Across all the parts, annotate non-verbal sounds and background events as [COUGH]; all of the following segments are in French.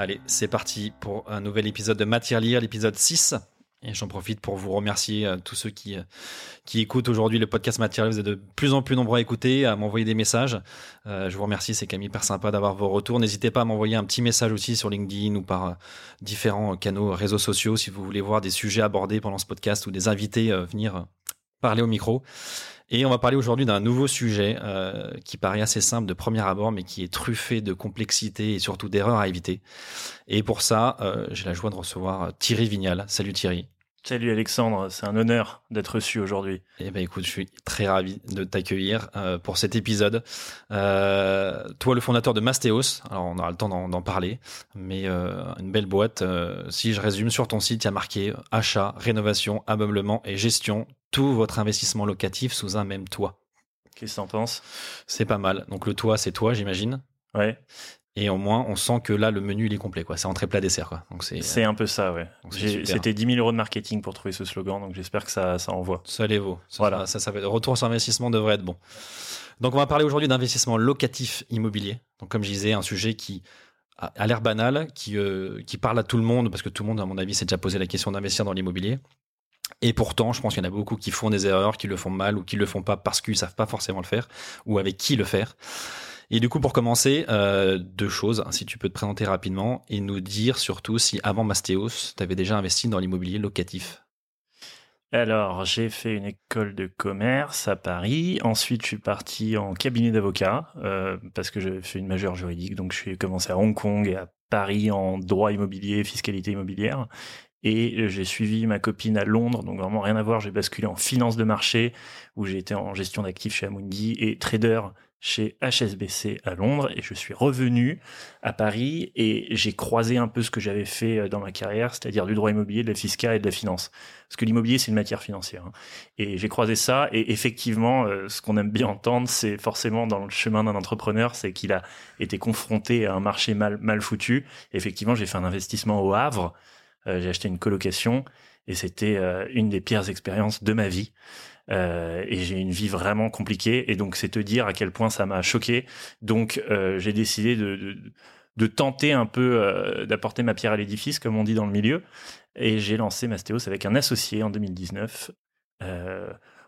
Allez, c'est parti pour un nouvel épisode de Matière Lire, l'épisode 6. Et j'en profite pour vous remercier euh, tous ceux qui, euh, qui écoutent aujourd'hui le podcast Matière Lire. Vous êtes de plus en plus nombreux à écouter, à m'envoyer des messages. Euh, je vous remercie, c'est quand même hyper sympa d'avoir vos retours. N'hésitez pas à m'envoyer un petit message aussi sur LinkedIn ou par différents canaux réseaux sociaux si vous voulez voir des sujets abordés pendant ce podcast ou des invités venir parler au micro. Et on va parler aujourd'hui d'un nouveau sujet euh, qui paraît assez simple de premier abord, mais qui est truffé de complexité et surtout d'erreurs à éviter. Et pour ça, euh, j'ai la joie de recevoir euh, Thierry Vignal. Salut Thierry. Salut Alexandre, c'est un honneur d'être reçu aujourd'hui. Eh ben écoute, je suis très ravi de t'accueillir euh, pour cet épisode. Euh, toi, le fondateur de Mastéos, alors on aura le temps d'en d'en parler, mais euh, une belle boîte. si je résume sur ton site, il y a marqué achat, rénovation, ameublement et gestion, tout votre investissement locatif sous un même toit. Qu'est-ce que t'en penses? C'est pas mal. Donc le toit, c'est toi, j'imagine. Ouais, Et au moins, on sent que là, le menu, il est complet. quoi. C'est entrée plat dessert. Quoi. Donc c'est c'est un peu ça, ouais. C'était 10 000 euros de marketing pour trouver ce slogan, donc j'espère que ça, ça envoie. Ça les vaut. Ça, Voilà. ça, ça, retour sur investissement devrait être bon. Donc, on va parler aujourd'hui d'investissement locatif immobilier. Donc, comme je disais, un sujet qui a a l'air banal, qui, euh, qui parle à tout le monde, parce que tout le monde, à mon avis, s'est déjà posé la question d'investir dans l'immobilier. Et pourtant, je pense qu'il y en a beaucoup qui font des erreurs, qui le font mal ou qui le font pas parce qu'ils savent pas forcément le faire ou avec qui le faire. Et du coup, pour commencer, euh, deux choses. Si tu peux te présenter rapidement et nous dire surtout si avant Mastéos, tu avais déjà investi dans l'immobilier locatif. Alors, j'ai fait une école de commerce à Paris. Ensuite, je suis parti en cabinet d'avocat euh, parce que j'ai fait une majeure juridique. Donc, je suis commencé à Hong Kong et à Paris en droit immobilier, fiscalité immobilière. Et j'ai suivi ma copine à Londres, donc vraiment rien à voir. J'ai basculé en finance de marché, où j'ai été en gestion d'actifs chez Amundi et trader chez HSBC à Londres. Et je suis revenu à Paris et j'ai croisé un peu ce que j'avais fait euh, dans ma carrière, c'est-à-dire du droit immobilier, de la fiscale et de la finance. Parce que l'immobilier, c'est une matière financière. hein. Et j'ai croisé ça. Et effectivement, euh, ce qu'on aime bien entendre, c'est forcément dans le chemin d'un entrepreneur, c'est qu'il a été confronté à un marché mal, mal foutu. effectivement, j'ai fait un investissement au Havre. Euh, j'ai acheté une colocation et c'était euh, une des pires expériences de ma vie. Euh, et j'ai une vie vraiment compliquée. Et donc, c'est te dire à quel point ça m'a choqué. Donc, euh, j'ai décidé de, de, tenter un peu d'apporter ma pierre à l'édifice, comme on dit dans le milieu. Et j'ai lancé Mastéos avec un associé en 2019.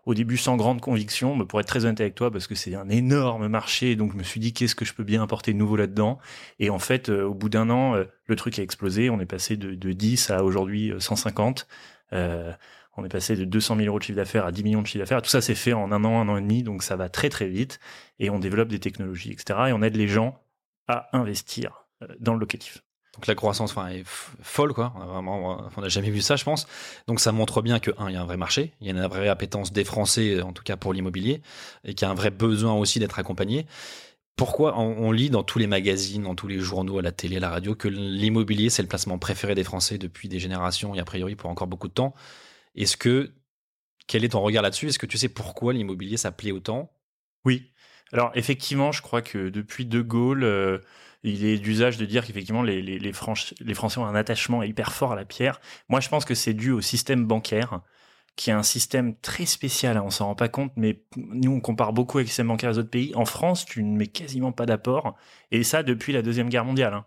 Euh, au début, sans grande conviction, mais pour être très honnête avec toi, parce que c'est un énorme marché, donc je me suis dit qu'est-ce que je peux bien apporter de nouveau là-dedans? Et en fait, euh, au bout d'un an, euh, le truc a explosé. On est passé de, de 10 à aujourd'hui euh, 150. Euh, on est passé de 200 000 euros de chiffre d'affaires à 10 millions de chiffre d'affaires. Tout ça s'est fait en un an, un an et demi, donc ça va très très vite. Et on développe des technologies, etc. Et on aide les gens à investir euh, dans le locatif. Donc la croissance enfin, est folle, quoi. Vraiment, on n'a jamais vu ça, je pense. Donc ça montre bien que un, il y a un vrai marché, il y a une vraie appétence des Français, en tout cas pour l'immobilier, et qu'il y a un vrai besoin aussi d'être accompagné. Pourquoi on, on lit dans tous les magazines, dans tous les journaux, à la télé, à la radio, que l'immobilier c'est le placement préféré des Français depuis des générations et a priori pour encore beaucoup de temps? Est-ce que quel est ton regard là-dessus? Est-ce que tu sais pourquoi l'immobilier ça plaît autant? Oui. Alors effectivement, je crois que depuis De Gaulle, euh, il est d'usage de dire qu'effectivement les, Français ont un attachement hyper fort à la pierre. Moi, je pense que c'est dû au système bancaire, qui est un système très spécial. hein, on s'en rend pas compte, mais nous on compare beaucoup avec le système bancaire des autres pays. En France, tu ne mets quasiment pas d'apport, et ça depuis la deuxième guerre mondiale. hein.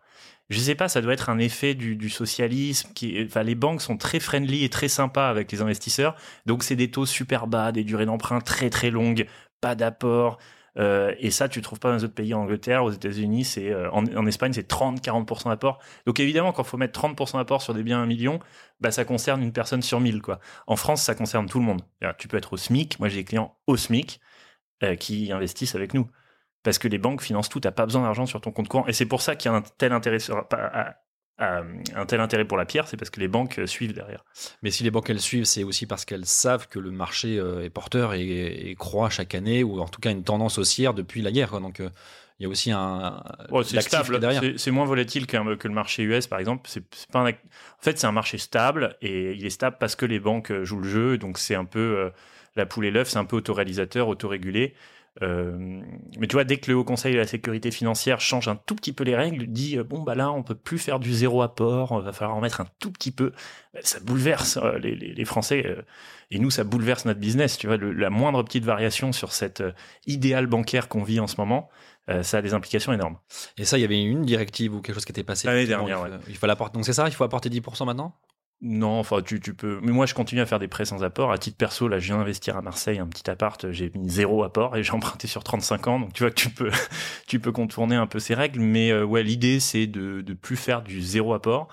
Je sais pas, ça doit être un effet du, du socialisme. Qui, enfin, les banques sont très friendly et très sympas avec les investisseurs. Donc, c'est des taux super bas, des durées d'emprunt très très longues, pas d'apport. Euh, et ça, tu trouves pas dans les autres pays. En Angleterre, aux États-Unis, c'est euh, en, Espagne, c'est 30-40% d'apport. Donc, évidemment, quand faut mettre 30% d'apport sur des biens à un million, bah, ça concerne une personne sur 1000, quoi. En France, ça concerne tout le monde. Tu peux être au SMIC. Moi, j'ai des clients au SMIC euh, qui investissent avec nous. Parce que les banques financent tout, t'as pas besoin d'argent sur ton compte courant. Et c'est pour ça qu'il y a un tel intérêt, à- un tel intérêt pour la pierre, c'est parce que les banques euh, suivent derrière. Mais si les banques elles suivent, c'est aussi parce qu'elles savent que le marché euh, est porteur et, et croît chaque année, ou en tout cas une tendance haussière depuis la guerre. quoi. Donc euh, il y a aussi un. Ouais, c'est stable, c'est- moins volatile que le marché US par exemple. C'est pas un En fait, c'est un marché stable et il est stable parce que les banques euh, jouent le jeu. Donc c'est un peu euh, la poule et l'œuf, c'est un peu autoréalisateur, autorégulé. Euh, mais tu vois, dès que le Haut Conseil de la sécurité financière change un tout petit peu les règles, dit euh, bon bah là on peut plus faire du zéro apport, va falloir en mettre un tout petit peu. Bah, ça bouleverse euh, les, les- les Français euh, et nous ça bouleverse notre business. Tu vois, le- la moindre petite variation sur cet euh, idéal bancaire qu'on vit en ce moment, euh, ça a des implications énormes. Et ça, il y avait une directive ou quelque chose qui était passé. L'année dernière, il faut, il faut l'apporter. Donc c'est ça, il faut apporter 10% maintenant? Non, enfin, tu, peux. Mais moi, je continue à faire des prêts sans apport. À titre perso, là, je viens d'investir à Marseille un petit appart. J'ai mis zéro apport et j'ai emprunté sur 35 ans. Donc, tu vois que tu peux, [LAUGHS] tu peux contourner un peu ces règles. Mais euh, ouais, l'idée, c'est de, de plus faire du zéro apport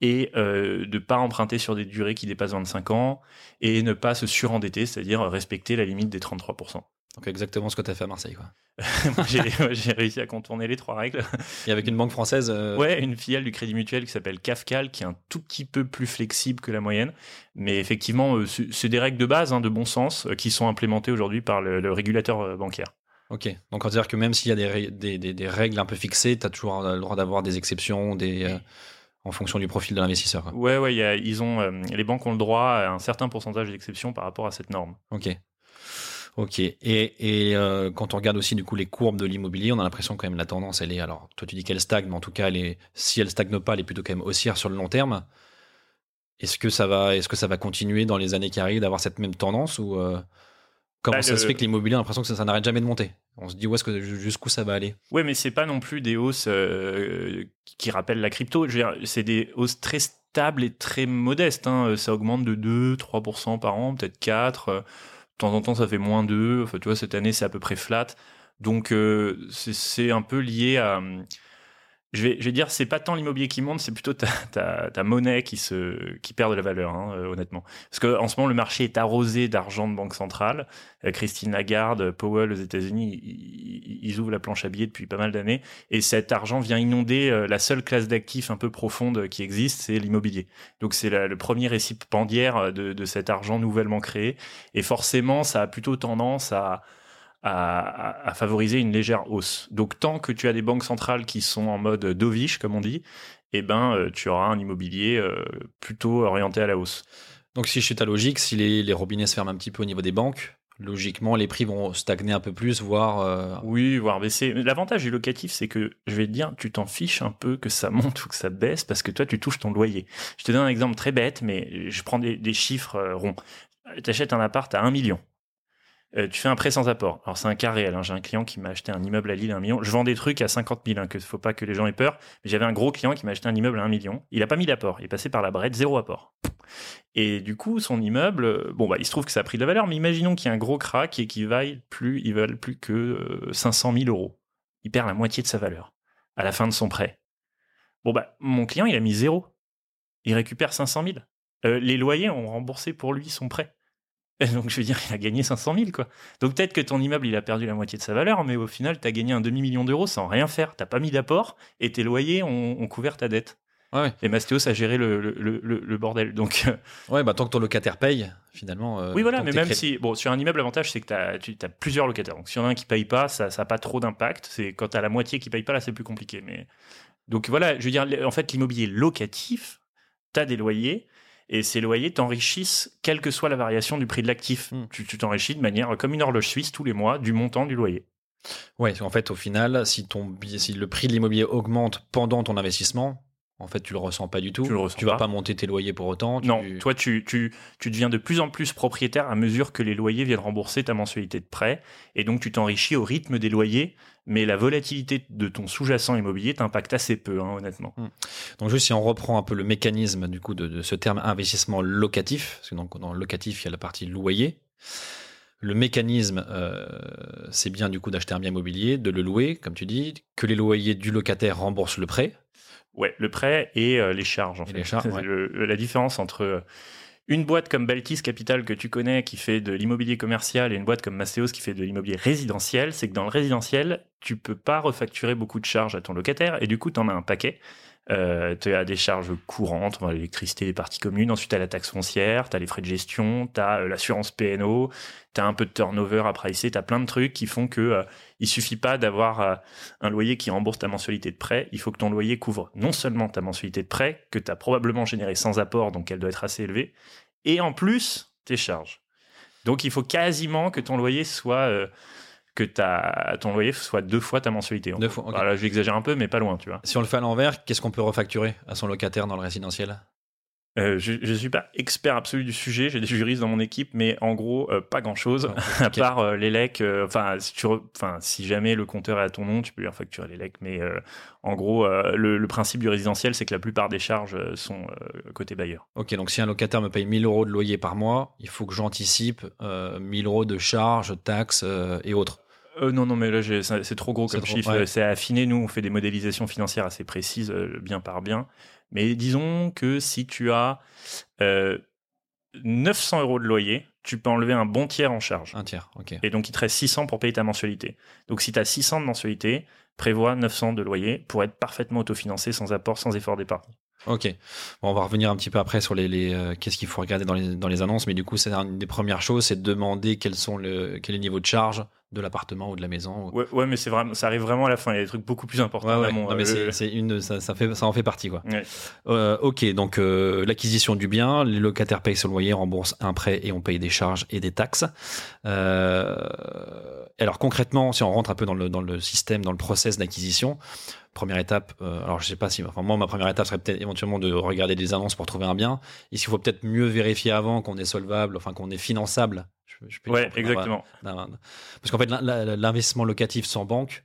et euh, de pas emprunter sur des durées qui dépassent 25 ans et ne pas se surendetter, c'est-à-dire respecter la limite des 33%. Donc exactement ce que tu as fait à Marseille. Quoi. [LAUGHS] J'ai réussi à contourner les trois règles. Et avec une banque française. euh, Ouais, une filiale du Crédit Mutuel qui s'appelle Cafcal, qui est un tout petit peu plus flexible que la moyenne. Mais effectivement, euh, c'est des règles de base, hein, de bon sens, euh, qui sont implémentées aujourd'hui par le, le régulateur euh, bancaire. Ok. Donc on va dire que même s'il y a des, des, des- des règles un peu fixées, tu as toujours le droit d'avoir des exceptions des, euh, en fonction du profil de l'investisseur. Ouais, ouais, il y a- ils ont, euh, les banques ont le droit à un certain pourcentage d'exceptions par rapport à cette norme. Ok. Ok. Et, et euh, quand on regarde aussi du coup les courbes de l'immobilier, on a l'impression quand même la tendance, elle est. Alors, toi tu dis qu'elle stagne, mais en tout cas, elle est, si elle stagne pas, elle est plutôt quand même haussière sur le long terme. Est-ce que ça va, est-ce que ça va continuer dans les années qui arrivent d'avoir cette même tendance ou euh, comment Bah, ça le- se fait que l'immobilier a l'impression que ça, ça n'arrête jamais de monter? On se dit où est-ce que jusqu'où ça va aller? Ouais, mais c'est pas non plus des hausses euh, qui rappellent la crypto. Je veux dire, c'est des hausses très stables et très modestes. hein. Ça augmente de 2-3% par an, peut-être 4. Temps en temps, ça fait moins 2. Enfin, tu vois, cette année, c'est à peu près flat. Donc, euh, c'est un peu lié à... Je vais, je vais dire, c'est pas tant l'immobilier qui monte, c'est plutôt ta, ta, ta monnaie qui, se, qui perd de la valeur, hein, euh, honnêtement. Parce qu'en ce moment, le marché est arrosé d'argent de banque centrale. Euh, Christine Lagarde, Powell aux États-Unis, ils, ouvrent la planche à billets depuis pas mal d'années. Et cet argent vient inonder euh, la seule classe d'actifs un peu profonde qui existe, c'est l'immobilier. Donc c'est le premier récipiendaire de, de cet argent nouvellement créé. Et forcément, ça a plutôt tendance à, à, favoriser une légère hausse. Donc tant que tu as des banques centrales qui sont en mode dovish, comme on dit, eh ben, euh, tu auras un immobilier euh, plutôt orienté à la hausse. Donc si je suis ta logique, si les, les robinets se ferment un petit peu au niveau des banques, logiquement les prix vont stagner un peu plus, voire euh, Oui, voire baisser. L'avantage du locatif, c'est que, je vais te dire, tu t'en fiches un peu que ça monte [LAUGHS] ou que ça baisse parce que toi, tu touches ton loyer. Je te donne un exemple très bête, mais je prends des, des chiffres ronds. Tu achètes un appart à 1 million. Euh, tu fais un prêt sans apport. Alors, c'est un cas réel. hein. J'ai un client qui m'a acheté un immeuble à Lille à 1 million. Je vends des trucs à 50 000, hein, que faut pas que les gens aient peur. Mais j'avais un gros client qui m'a acheté un immeuble à 1 million. Il a pas mis d'apport. Il est passé par la brette, zéro apport. Et du coup, son immeuble, euh, bon, bah, il se trouve que ça a pris de la valeur, mais imaginons qu'il y a un gros crack et qu'il vaille plus, il plus que euh, 500 000 euros. Il perd la moitié de sa valeur à la fin de son prêt. Bon, bah, mon client, il a mis zéro. Il récupère 500 000. Euh, les loyers ont remboursé pour lui son prêt. Et [LAUGHS] donc, je veux dire, il a gagné 500 000, quoi. Donc, peut-être que ton immeuble, il a perdu la moitié de sa valeur, mais au final, tu as gagné un demi-million d'euros sans rien faire. T'as pas mis d'apport et tes loyers ont, ont couvert ta dette. Ouais. Et Mastéos a géré le, le, le, bordel. Donc, euh, ouais, bah tant que ton locataire paye, finalement. euh, oui, voilà, mais même si, bon, sur un immeuble, l'avantage, c'est que tu as plusieurs locataires. Donc, s'il y en a un qui paye pas, ça n'a pas trop d'impact. C'est quand tu as la moitié qui paye pas, là, c'est plus compliqué. Mais... Donc, voilà, je veux dire, en fait, l'immobilier locatif, tu as des loyers. Et ces loyers t'enrichissent, quelle que soit la variation du prix de l'actif. Hmm. Tu t'enrichis de manière comme une horloge suisse tous les mois du montant du loyer. Ouais, en fait, au final, si, ton, billet- si le prix de l'immobilier augmente pendant ton investissement, en fait, tu le ressens pas du tout. Tu le vas pas. pas monter tes loyers pour autant. tu- Non, toi, tu, tu, tu deviens de plus en plus propriétaire à mesure que les loyers viennent rembourser ta mensualité de prêt. Et donc, tu t'enrichis au rythme des loyers, mais la volatilité de ton sous-jacent immobilier t'impacte assez peu, hein, honnêtement. Donc juste si on reprend un peu le mécanisme du coup de, de ce terme investissement locatif, parce que donc dans le locatif il y a la partie loyer. Le mécanisme, euh, c'est bien du coup d'acheter un bien immobilier, de le louer, comme tu dis, que les loyers du locataire remboursent le prêt. Ouais, le prêt et euh, les charges. En fait. les charges, C'est ouais. le- la différence entre euh, une boîte comme Baltis Capital que tu connais qui fait de l'immobilier commercial et une boîte comme Mastéos qui fait de l'immobilier résidentiel, c'est que dans le résidentiel, tu peux pas refacturer beaucoup de charges à ton locataire et du coup, tu en as un paquet. Euh, tu as des charges courantes, l'électricité, les parties communes, ensuite tu as la taxe foncière, tu as les frais de gestion, tu as l'assurance PNO, tu as un peu de turnover à pricer, tu as plein de trucs qui font que euh, il suffit pas d'avoir euh, un loyer qui rembourse ta mensualité de prêt, il faut que ton loyer couvre non seulement ta mensualité de prêt, que tu as probablement généré sans apport, donc elle doit être assez élevée, et en plus tes charges. Donc il faut quasiment que ton loyer soit euh, que ta, ton loyer soit deux fois ta mensualité. Deux fois, ok. Voilà, j'exagère un peu, mais pas loin, tu vois. Si on le fait à l'envers, qu'est-ce qu'on peut refacturer à son locataire dans le résidentiel? Euh, je ne suis pas expert absolu du sujet, j'ai des juristes dans mon équipe, mais en gros, euh, pas grand-chose, [LAUGHS] à part euh, les lecs. euh, Enfin, si, tu re- enfin, si jamais le compteur est à ton nom, tu peux lui facturer les lecs. Mais en gros, le, le principe du résidentiel, c'est que la plupart des charges sont côté bailleur. Ok, donc si un locataire me paye 1000 euros de loyer par mois, il faut que j'anticipe euh, 1000 euros de charges, taxes et autres. Euh, non, non, mais là, c'est trop gros comme trop, chiffre. ouais. C'est affiné. Nous, on fait des modélisations financières assez précises, euh, bien par bien. Mais disons que si tu as euh, 900 euros de loyer, tu peux enlever un bon tiers en charge. Un tiers, ok. Et donc, il te reste 600 pour payer ta mensualité. Donc, si tu as 600 de mensualité, prévois 900 de loyer pour être parfaitement autofinancé sans apport, sans effort d'épargne. Ok. Bon, on va revenir un petit peu après sur les, les, euh, qu'est-ce qu'il faut regarder dans les, dans les annonces, mais du coup, c'est une des premières choses, c'est de demander quels sont le, quel est le niveau de charge de l'appartement ou de la maison. ou- Ouais, ouais mais c'est vraiment, ça arrive vraiment à la fin. Il y a des trucs beaucoup plus importants. Ouais, en ouais. amont. Non, mais Euh, c'est, une, ça, ça fait, ça en fait partie, quoi. Euh, ok, donc euh, l'acquisition du bien, les locataires payent son loyer, remboursent un prêt et on paye des charges et des taxes. Euh, alors concrètement, si on rentre un peu dans le, dans le système, dans le process d'acquisition, première étape, euh, alors je sais pas si, enfin moi ma première étape serait peut-être éventuellement de regarder des annonces pour trouver un bien. Est-ce qu'il faut peut-être mieux vérifier avant qu'on est solvable, enfin qu'on est finançable je, je peux Ouais, exactement. Parce qu'en fait, l'investissement locatif sans banque,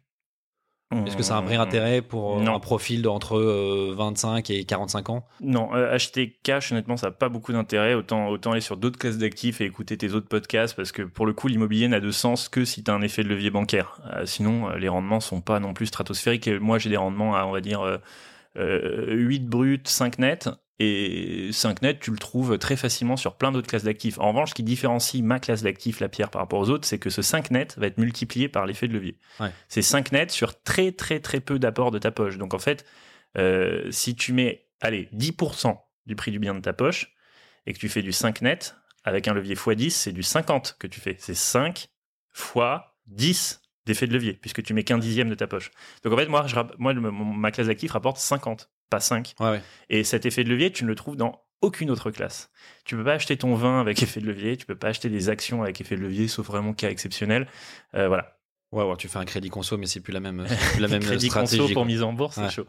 est-ce que ça a un vrai Mmh. intérêt pour euh, Non. un profil d'entre euh, 25 et 45 ans? Non, euh, acheter cash, honnêtement, ça n'a pas beaucoup d'intérêt. Autant, autant aller sur d'autres classes d'actifs et écouter tes autres podcasts, parce que pour le coup, l'immobilier n'a de sens que si tu as un effet de levier bancaire. Euh, sinon, euh, les rendements sont pas non plus stratosphériques. Et moi, j'ai des rendements à, on va dire, euh, euh, 8 bruts, 5 nets. Et 5 nets, tu le trouves très facilement sur plein d'autres classes d'actifs. En revanche, ce qui différencie ma classe d'actifs, la pierre, par rapport aux autres, c'est que ce 5 net va être multiplié par l'effet de levier. Ouais. C'est 5 nets sur très, très, très peu d'apport de ta poche. Donc, en fait, euh, si tu mets, allez, 10% du prix du bien de ta poche et que tu fais du 5 net, avec un levier x10, c'est du 50 que tu fais. C'est 5 fois 10 d'effet de levier, puisque tu mets qu'un dixième de ta poche. Donc en fait, moi, je, moi ma classe d'actifs rapporte 50, pas 5. Ouais, ouais. Et cet effet de levier, tu ne le trouves dans aucune autre classe. Tu peux pas acheter ton vin avec effet de levier, tu peux pas acheter des actions avec effet de levier, sauf vraiment cas exceptionnel. Euh, voilà. Ouais, ouais, tu fais un crédit conso, mais c'est plus la même, plus la [LAUGHS] même Crédit stratégie. conso pour mise en bourse, c'est chaud.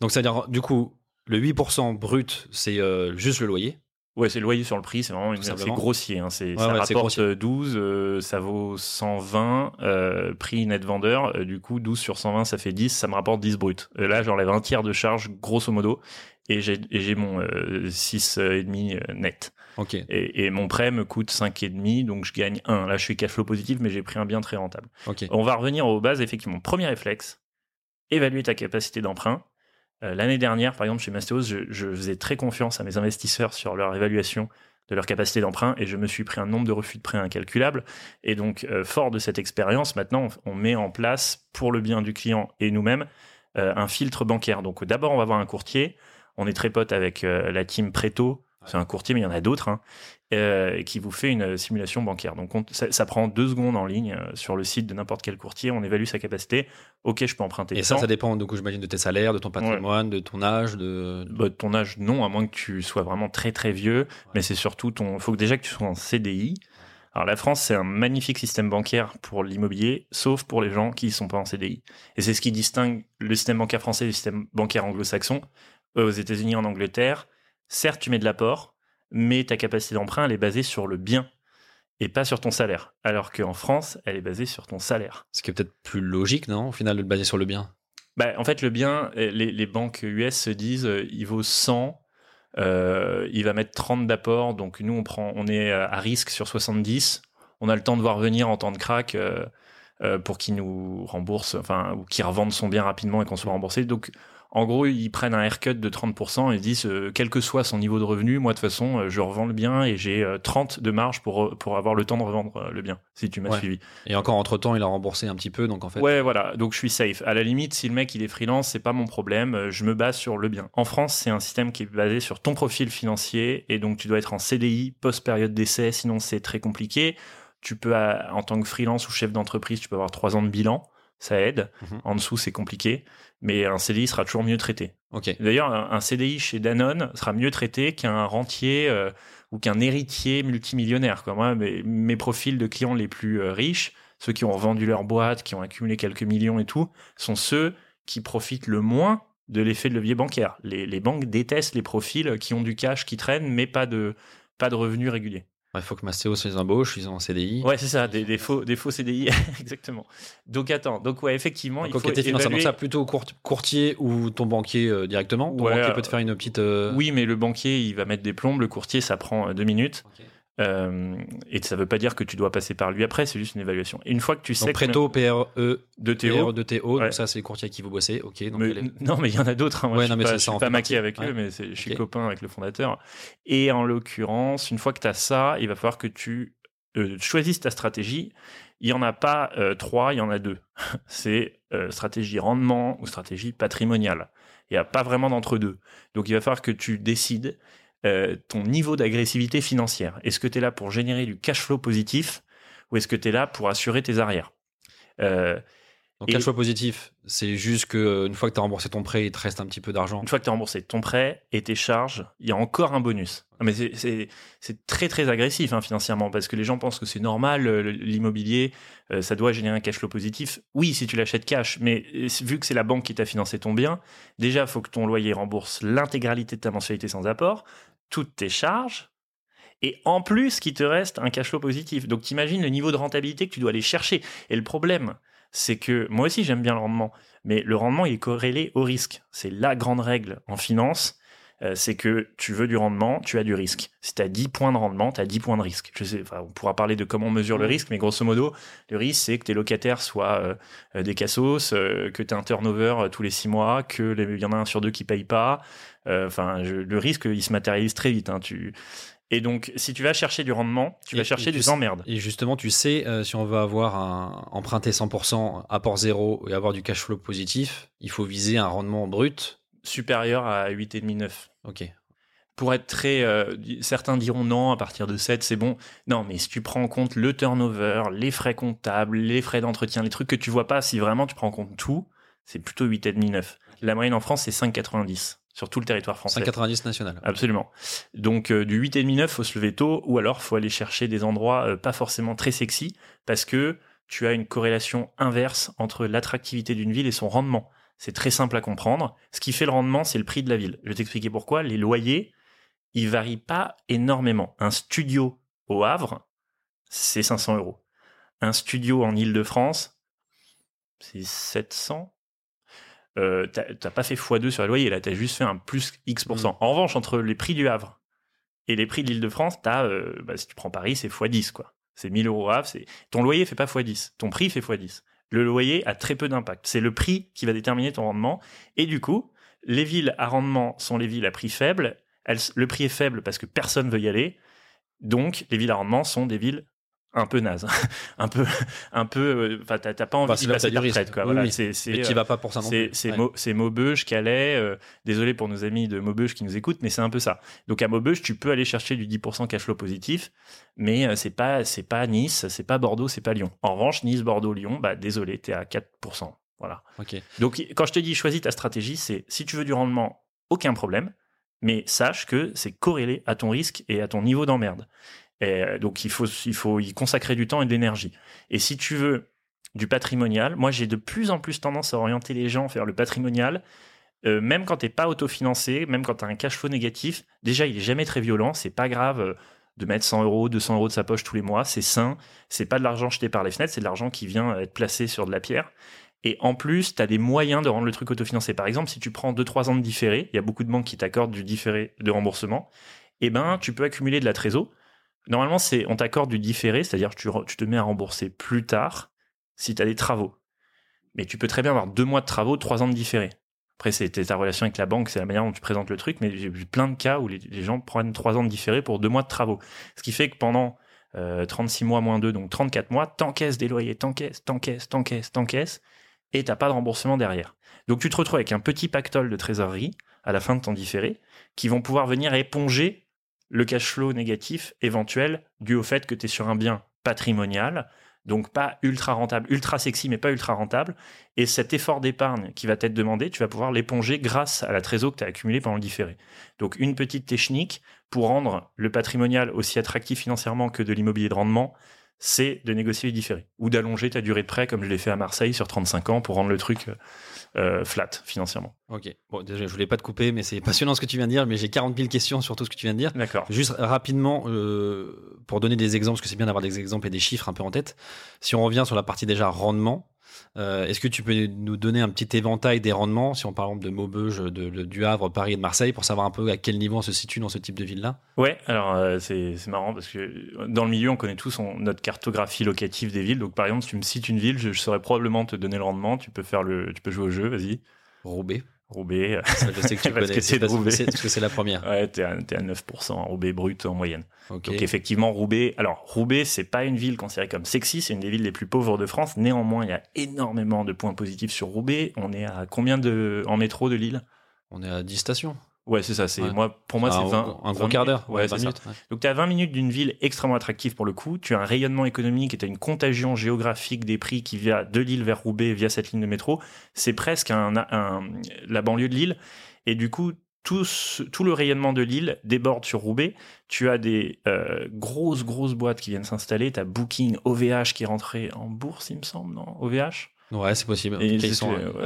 Donc, c'est-à-dire, du coup, le 8% brut, c'est euh, juste le loyer. Ouais, c'est le loyer sur le prix, c'est vraiment une- c'est grossier. Hein, c'est, Ouais, ça ouais, rapporte grossier. euh, 12, euh, ça vaut 120, euh, prix net vendeur. euh, du coup, 12 sur 120, ça fait 10, ça me rapporte 10 brut. Euh, là, j'enlève un tiers de charge, grosso modo, et j'ai, et j'ai mon euh, 6,5 euh, net. Ok. Et, et mon prêt me coûte 5,5, donc je gagne 1. Là, je suis cash flow positif, mais j'ai pris un bien très rentable. Ok. On va revenir aux bases, effectivement. Premier réflexe, évaluer ta capacité d'emprunt. Euh, L'année dernière, par exemple, chez Mastéos, je, faisais très confiance à mes investisseurs sur leur évaluation de leur capacité d'emprunt et je me suis pris un nombre de refus de prêts incalculable. Et donc, euh, fort de cette expérience, maintenant, on, met en place, pour le bien du client et nous-mêmes, euh, un filtre bancaire. Donc, d'abord, on va voir un courtier. On est très potes avec la team Preto. C'est un courtier, mais il y en a d'autres, hein, euh, qui vous fait une euh, simulation bancaire. Donc, on- ça, ça prend deux secondes en ligne euh, sur le site de n'importe quel courtier. On évalue sa capacité. Ok, je peux emprunter. Et ça, ça dépend, coup, j'imagine, de tes salaires, de ton patrimoine, de ton âge, de. Bah, ton âge, non, à moins que tu sois vraiment très très vieux. Mais c'est surtout ton. faut que déjà que tu sois en CDI. Alors la France, c'est un magnifique système bancaire pour l'immobilier, sauf pour les gens qui ne sont pas en CDI. Et c'est ce qui distingue le système bancaire français du système bancaire anglo-saxon. Euh, Aux États-Unis, en Angleterre, certes, tu mets de l'apport, mais ta capacité d'emprunt, elle est basée sur le bien et pas sur ton salaire. Alors qu'en France, elle est basée sur ton salaire. Ce qui est peut-être plus logique, non Au final, de le baser sur le bien? Bah, en fait, le bien, euh, les, les banques US se disent, euh, il vaut 100, euh, il va mettre 30 d'apport, donc nous, on, prend, on est à risque sur 70. On a le temps de voir venir en temps de crack euh, euh, pour qu'il nous rembourse, enfin, ou qu'il revende son bien rapidement et qu'on soit remboursé. Donc, en gros, ils prennent un haircut de 30% et ils disent, euh, quel que soit son niveau de revenu, moi, de toute façon, euh, je revends le bien et j'ai euh, 30 de marge pour, pour avoir le temps de revendre euh, le bien, si tu m'as Ouais. suivi. Et encore, entre-temps, il a remboursé un petit peu, donc en fait... Ouais, voilà. Donc je suis safe. À la limite, si le mec il est freelance, c'est pas mon problème. Euh, Je me base sur le bien. En France, c'est un système qui est basé sur ton profil financier et donc tu dois être en CDI post période d'essai, sinon c'est très compliqué. Tu peux, euh, en tant que freelance ou chef d'entreprise, tu peux avoir trois ans de bilan. Ça aide. Mhm. En dessous, c'est compliqué. Mais un CDI sera toujours mieux traité. D'ailleurs, un un CDI chez Danone sera mieux traité qu'un rentier euh, ou qu'un héritier multimillionnaire. Quoi. Moi, mes, mes profils de clients les plus euh, riches, ceux qui ont vendu leur boîte, qui ont accumulé quelques millions et tout, sont ceux qui profitent le moins de l'effet de levier bancaire. Les, les banques détestent les profils qui ont du cash qui traîne, mais pas de, pas de revenus réguliers. Il faut que Mastéo se les embauche, ils ont un CDI. Ouais, c'est ça, des, des faux, des faux CDI, [LAUGHS] exactement. Donc attends, donc ouais, effectivement, il Donc, faut évaluer... ça plutôt court- courtier ou ton banquier euh, directement Ton Ouais, banquier peut euh, te faire une petite. euh, Oui, mais le banquier, il va mettre des plombes. Le courtier, ça prend deux minutes. Euh, et ça veut pas dire que tu dois passer par lui après, c'est juste une évaluation. Et une fois que tu sais Donc que Préto, PRE, de Théo, PRE de TO, Ouais. donc ça c'est les courtiers qui vous bossez. Ok, donc mais- est- [LAUGHS] non mais il y en a d'autres. hein. Moi, Ouais, je non, suis mais pas, ça, je suis pas maqué avec eux, Ouais. mais c'est- je suis Ok. copain avec le fondateur. Et en l'occurrence, une fois que tu as ça, il va falloir que tu euh, choisisses ta stratégie. Il y en a pas euh, trois, il y en a deux. [LAUGHS] c'est euh, stratégie rendement ou stratégie patrimoniale. Il n'y a pas vraiment d'entre-deux. Donc il va falloir que tu décides euh, ton niveau d'agressivité financière. Est-ce que tu es là pour générer du cash flow positif ou est-ce que tu es là pour assurer tes arrières? Euh, Donc cash flow positif, c'est juste que euh, une fois que tu as remboursé ton prêt, il te reste un petit peu d'argent. Une fois que tu as remboursé ton prêt et tes charges, il y a encore un bonus. Mais c'est- très très agressif hein, financièrement parce que les gens pensent que c'est normal, euh, l'immobilier, ça doit générer un cash flow positif. Oui, si tu l'achètes cash, mais vu que c'est la banque qui t'a financé ton bien, déjà, il faut que ton loyer rembourse l'intégralité de ta mensualité sans apport, toutes tes charges, et en plus qu'il te reste un cash flow positif. Donc t'imagines le niveau de rentabilité que tu dois aller chercher. Et le problème, c'est que moi aussi j'aime bien le rendement, mais le rendement il est corrélé au risque. C'est la grande règle en finance, euh, c'est que tu veux du rendement, tu as du risque. Si tu as 10 points de rendement, tu as 10 points de risque. Je sais, on pourra parler de comment on mesure le risque, mais grosso modo, le risque c'est que tes locataires soient euh, euh, des cassos, euh, que tu as un turnover tous les 6 mois, que il y en a un sur deux qui paye pas. Enfin, le risque il se matérialise très vite. hein, tu... Et donc, si tu vas chercher du rendement, tu Et- vas chercher des emmerdes. Et justement, tu sais, euh, si on veut avoir un emprunter 100%, apport zéro et avoir du cash flow positif, il faut viser un rendement brut. Supérieur à 8,5-9. Ok. Pour être très... euh, certains diront non, à partir de 7, c'est bon. Non, mais si tu prends en compte le turnover, les frais comptables, les frais d'entretien, les trucs que tu vois pas, si vraiment tu prends en compte tout, c'est plutôt 8,5-9. La moyenne en France, c'est 5,90 sur tout le territoire français. 5,90 national. Absolument. Donc euh, du 8,5-9, faut se lever tôt, ou alors faut aller chercher des endroits euh, pas forcément très sexy, parce que tu as une corrélation inverse entre l'attractivité d'une ville et son rendement. C'est très simple à comprendre. Ce qui fait le rendement, c'est le prix de la ville. Je vais t'expliquer pourquoi. Les loyers, ils varient pas énormément. Un studio au Havre, c'est 500 euros. Un studio en Île-de-France, c'est 700. Euh, t'as pas fait x2 sur le loyer, là, t'as juste fait un plus X%. Mm. En revanche, entre les prix du Havre et les prix de l'Île-de-France, t'as, euh, bah, si tu prends Paris, c'est x10, quoi. C'est 1000 euros au Havre, c'est, ton loyer fait pas x10, ton prix fait x10. Le loyer a très peu d'impact. C'est le prix qui va déterminer ton rendement. Et du coup, les villes à rendement sont les villes à prix faible. Le prix est faible parce que personne veut y aller. Donc, les villes à rendement sont des villes un peu nazes. [LAUGHS] un peu, un peu, euh, enfin, t'as pas envie Bah, où passer ta retraite, quoi. Oui, Voilà, oui. c'est, c'est, euh, pas pour ça non c'est c'est Ouais. Maubeuge, Calais. euh, désolé pour nos amis de Maubeuge qui nous écoutent, mais c'est un peu ça. Donc à Maubeuge, tu peux aller chercher du 10% cash flow positif, mais euh, c'est pas c'est pas Nice, c'est pas Bordeaux, c'est pas Lyon. En revanche, Nice, Bordeaux, Lyon, bah désolé, t'es à 4%. Voilà. Ok. Donc quand je te dis choisis ta stratégie, c'est si tu veux du rendement, aucun problème, mais sache que c'est corrélé à ton risque et à ton niveau d'emmerde. Et euh, donc il faut, il faut y consacrer du temps et de l'énergie. Et si tu veux du patrimonial, moi j'ai de plus en plus tendance à orienter les gens vers le patrimonial. Euh, même quand t'es pas autofinancé, même quand tu as un cash flow négatif, déjà il est jamais très violent, c'est pas grave euh, de mettre 100 euros, 200 euros de sa poche tous les mois, c'est sain, c'est pas de l'argent jeté par les fenêtres, c'est de l'argent qui vient être placé sur de la pierre. Et en plus, tu as des moyens de rendre le truc autofinancé. Par exemple, si tu prends 2-3 ans de différé, il y a beaucoup de banques qui t'accordent du différé de remboursement, eh ben, tu peux accumuler de la trésor. Normalement, on t'accorde du différé, c'est-à-dire que tu, te mets à rembourser plus tard si tu as des travaux. Mais tu peux très bien avoir deux mois de travaux, trois ans de différé. Après, c'est ta relation avec la banque, c'est la manière dont tu présentes le truc, mais j'ai vu plein de cas où les, gens prennent trois ans de différé pour deux mois de travaux. Ce qui fait que pendant 36 mois moins 2, donc 34 mois, t'encaisses des loyers, t'encaisses, t'encaisses, t'encaisses, t'encaisses, et t'as pas de remboursement derrière. Donc tu te retrouves avec un petit pactole de trésorerie à la fin de ton différé qui vont pouvoir venir éponger le cash flow négatif éventuel dû au fait que tu es sur un bien patrimonial, donc pas ultra rentable, ultra sexy mais pas ultra rentable. Et cet effort d'épargne qui va t'être demandé, tu vas pouvoir l'éponger grâce à la trésor que tu as accumulée pendant le différé. Donc une petite technique pour rendre le patrimonial aussi attractif financièrement que de l'immobilier de rendement, c'est de négocier les différés ou d'allonger ta durée de prêt comme je l'ai fait à Marseille sur 35 ans pour rendre le truc euh, flat financièrement. Ok. Bon, déjà, je voulais pas te couper, mais c'est passionnant ce que tu viens de dire, mais j'ai 40 000 questions sur tout ce que tu viens de dire. D'accord. Juste rapidement, euh, pour donner des exemples, parce que c'est bien d'avoir des exemples et des chiffres un peu en tête. Si on revient sur la partie déjà rendement, euh, est-ce que tu peux nous donner un petit éventail des rendements, si on parle de Maubeuge, de, du Havre, Paris et de Marseille, pour savoir un peu à quel niveau on se situe dans ce type de ville-là? Ouais, alors euh, c'est marrant parce que dans le milieu, on connaît tous notre cartographie locative des villes. Donc par exemple, si tu me cites une ville, je, je saurais probablement te donner le rendement. Tu peux faire le, tu peux jouer au jeu, vas-y. Roubaix. Roubaix. je sais que tu [LAUGHS] parce connais. c'est parce, Roubaix. parce que c'est la première. Ouais, t'es à, es à 9%, Roubaix brut en moyenne. Okay. Donc effectivement, Roubaix. Alors Roubaix, c'est pas une ville considérée comme sexy, c'est une des villes les plus pauvres de France. Néanmoins, il y a énormément de points positifs sur Roubaix. On est à combien de en métro de Lille? On est à 10 stations. Ouais, c'est ça. C'est Ouais. moi, pour moi, Ah, c'est un 20. gros- un 20 gros quart d'heure. Ouais, 20 c'est ça. minutes. ouais. Donc tu as 20 minutes d'une ville extrêmement attractive pour le coup, tu as un rayonnement économique et tu as une contagion géographique des prix qui vient de Lille vers Roubaix via cette ligne de métro. C'est presque un, un- la banlieue de Lille. Et du coup, tout, ce- tout le rayonnement de Lille déborde sur Roubaix. Tu as des euh, grosses, grosses boîtes qui viennent s'installer. Tu as Booking, OVH qui est rentré en bourse, il me semble, non OVH Ouais, c'est possible.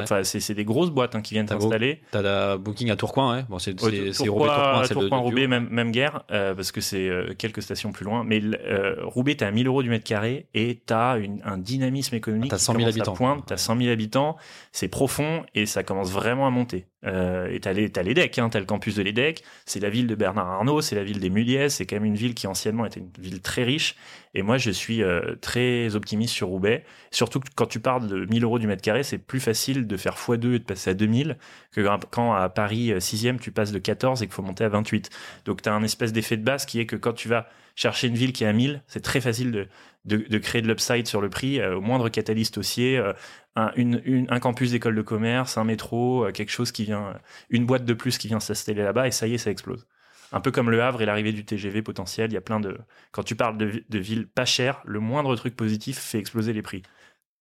Enfin, c'est c'est des grosses boîtes hein, qui viennent T'as s'installer. T'as la booking à Tourcoing, ouais. Bon, c'est Ouais, Tourcoing, Tourcoing. Roubaix, même, même guerre, euh, parce que c'est euh, quelques stations plus loin. Mais euh, Roubaix, t'as 1000 euros du mètre carré et t'as un dynamisme économique. T'as qui 100 000 commence à habitants. T'as 100 000 habitants, c'est profond et ça commence vraiment à monter. Euh, et t'as les, t'as l'EDEC, hein, t'as le campus de l'EDEC, c'est la ville de Bernard Arnault, c'est la ville des Muliez, c'est quand même une ville qui anciennement était une ville très riche. Et moi, je suis euh, très optimiste sur Roubaix. Surtout que quand tu parles de 1000 euros du mètre carré, c'est plus facile de faire x2 et de passer à 2000 que quand à Paris 6e, tu passes de 14 et qu'il faut monter à 28. Donc tu as un espèce d'effet de base qui est que quand tu vas chercher une ville qui est à 1000, c'est très facile de, de, créer de l'upside sur le prix, euh, au moindre catalyste haussier, euh, un, une, une- un campus d'école de commerce, un métro, euh, quelque chose qui vient, une boîte de plus qui vient s'installer là-bas, et ça y est, ça explose. Un peu comme le Havre et l'arrivée du TGV potentiel, il y a plein de... Quand tu parles de, vi- de villes pas chères, le moindre truc positif fait exploser les prix.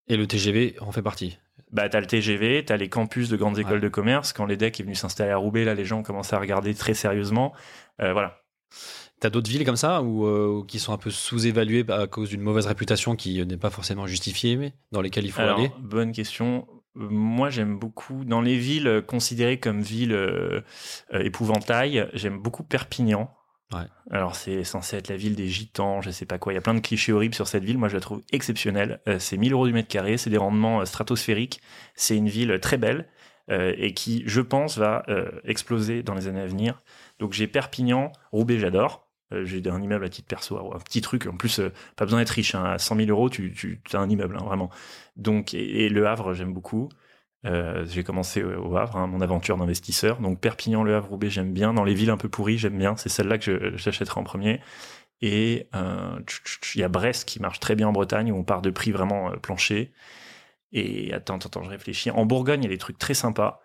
Et le TGV en fait partie. Bah, t'as le TGV, t'as les campus de grandes écoles Ouais. de commerce. Quand l'EDEC est venu s'installer à Roubaix, là, les gens ont commencé à regarder très sérieusement. Euh, voilà. T'as d'autres villes comme ça ou euh, qui sont un peu sous-évaluées à cause d'une mauvaise réputation qui euh, n'est pas forcément justifiée, mais dans lesquelles il faut Alors, aller? bonne question. Euh, Moi, j'aime beaucoup, dans les villes considérées comme villes euh, euh, épouvantail, j'aime beaucoup Perpignan. Ouais. Alors, c'est censé être la ville des gitans, je sais pas quoi. Il y a plein de clichés horribles sur cette ville. Moi, je la trouve exceptionnelle. C'est 1000 euros du mètre carré, c'est des rendements stratosphériques. C'est une ville très belle et qui, je pense, va exploser dans les années à venir. Donc, j'ai Perpignan, Roubaix, j'adore. Euh, j'ai un immeuble à titre perso, un petit truc. En plus, euh, pas besoin d'être riche. hein. À 100 000 euros, tu, tu as un immeuble, hein, vraiment. Donc, et, Le Havre, j'aime beaucoup. Euh, j'ai commencé au Havre, hein, mon aventure d'investisseur. Donc Perpignan, Le Havre, Roubaix, j'aime bien. Dans les villes un peu pourries, j'aime bien. C'est celle-là que j'achèterai en premier. Et il y a Brest qui marche très bien en Bretagne, où on part de prix vraiment euh, plancher. Et attends, attends, je réfléchis. En Bourgogne, il y a des trucs très sympas.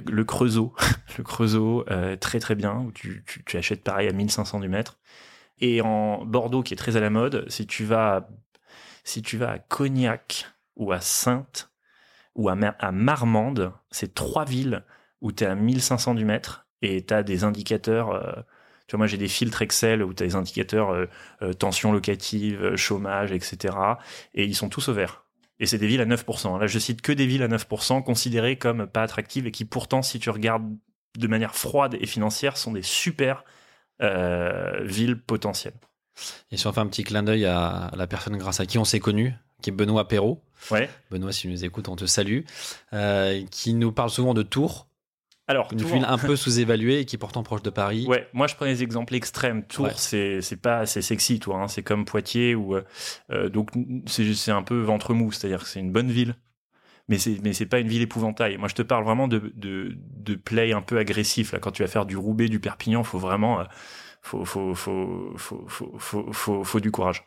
Le Creusot, [LAUGHS] le Creusot, euh, très très bien, où tu, tu, achètes pareil à 1500 du mètre. Et en Bordeaux, qui est très à la mode, si tu vas, à- si tu vas à Cognac ou à Sainte ou à, Mar- à Marmande, c'est trois villes où tu es à 1500 du mètre et tu as des indicateurs. euh, Tu vois, moi, j'ai des filtres Excel où tu as des indicateurs euh, tension locative, chômage, etc. Et ils sont tous au vert. Et c'est des villes à 9%. Là, je cite que des villes à 9% considérées comme pas attractives et qui pourtant, si tu regardes de manière froide et financière, sont des super euh, villes potentielles. Et si on fait un petit clin d'œil à la personne grâce à qui on s'est connu, qui est Benoît Perrault. Ouais. Benoît, si tu nous écoutes, on te salue. Euh, qui nous parle souvent de Tours, Alors, une Tours- ville un peu sous-évaluée et qui est pourtant proche de Paris. Ouais, moi je prends des exemples extrêmes. Tours, Ouais. c'est c'est pas assez sexy, toi. Hein. C'est comme Poitiers ou euh, euh, donc c'est c'est un peu ventre mou, c'est-à-dire que c'est une bonne ville, mais c'est mais c'est pas une ville épouvantail. Moi je te parle vraiment de de de play un peu agressif là. Quand tu vas faire du Roubaix, du Perpignan, faut vraiment euh, faut faut faut faut faut faut, faut, faut du courage.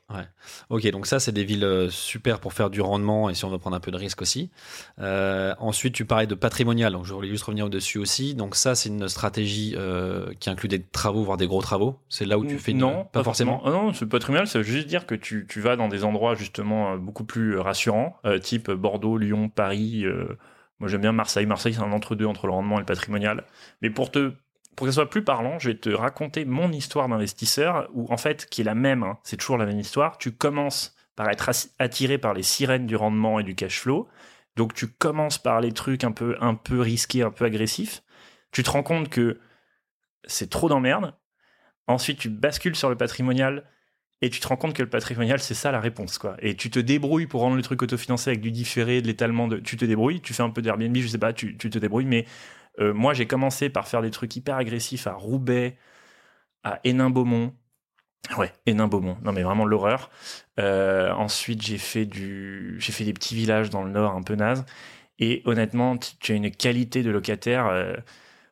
Ok, donc ça, c'est des villes euh, super pour faire du rendement et si on veut prendre un peu de risque aussi. Euh, ensuite, tu parlais de patrimonial, donc je voulais juste revenir au-dessus aussi. Donc ça, c'est une stratégie euh, qui inclut des travaux, voire des gros travaux. C'est là où tu fais une- non, pas, forcément. Ah non, c'est patrimonial, ça veut juste dire que tu, tu vas dans des endroits justement beaucoup plus rassurants, euh, type Bordeaux, Lyon, Paris. euh, moi j'aime bien Marseille. Marseille c'est un entre-deux entre le rendement et le patrimonial. Mais pour te pour que ce soit plus parlant, je vais te raconter mon histoire d'investisseur, où en fait, qui est la même, hein, c'est toujours la même histoire. Tu commences par être attiré par les sirènes du rendement et du cash flow. Donc tu commences par les trucs un peu, un peu risqués, un peu agressifs. Tu te rends compte que c'est trop d'emmerde. Ensuite, tu bascules sur le patrimonial et tu te rends compte que le patrimonial, c'est ça la réponse. quoi. Et tu te débrouilles pour rendre le truc autofinancé avec du différé, de l'étalement. De... Tu te débrouilles, tu fais un peu d'Airbnb, je sais pas, tu, tu te débrouilles. Mais euh, moi, j'ai commencé par faire des trucs hyper agressifs à Roubaix, à Hénin-Beaumont. Ouais, Hénin-Beaumont. Non, mais vraiment l'horreur. Euh, ensuite, j'ai fait du, j'ai fait des petits villages dans le nord un peu naze. Et honnêtement, tu as une qualité de locataire. euh,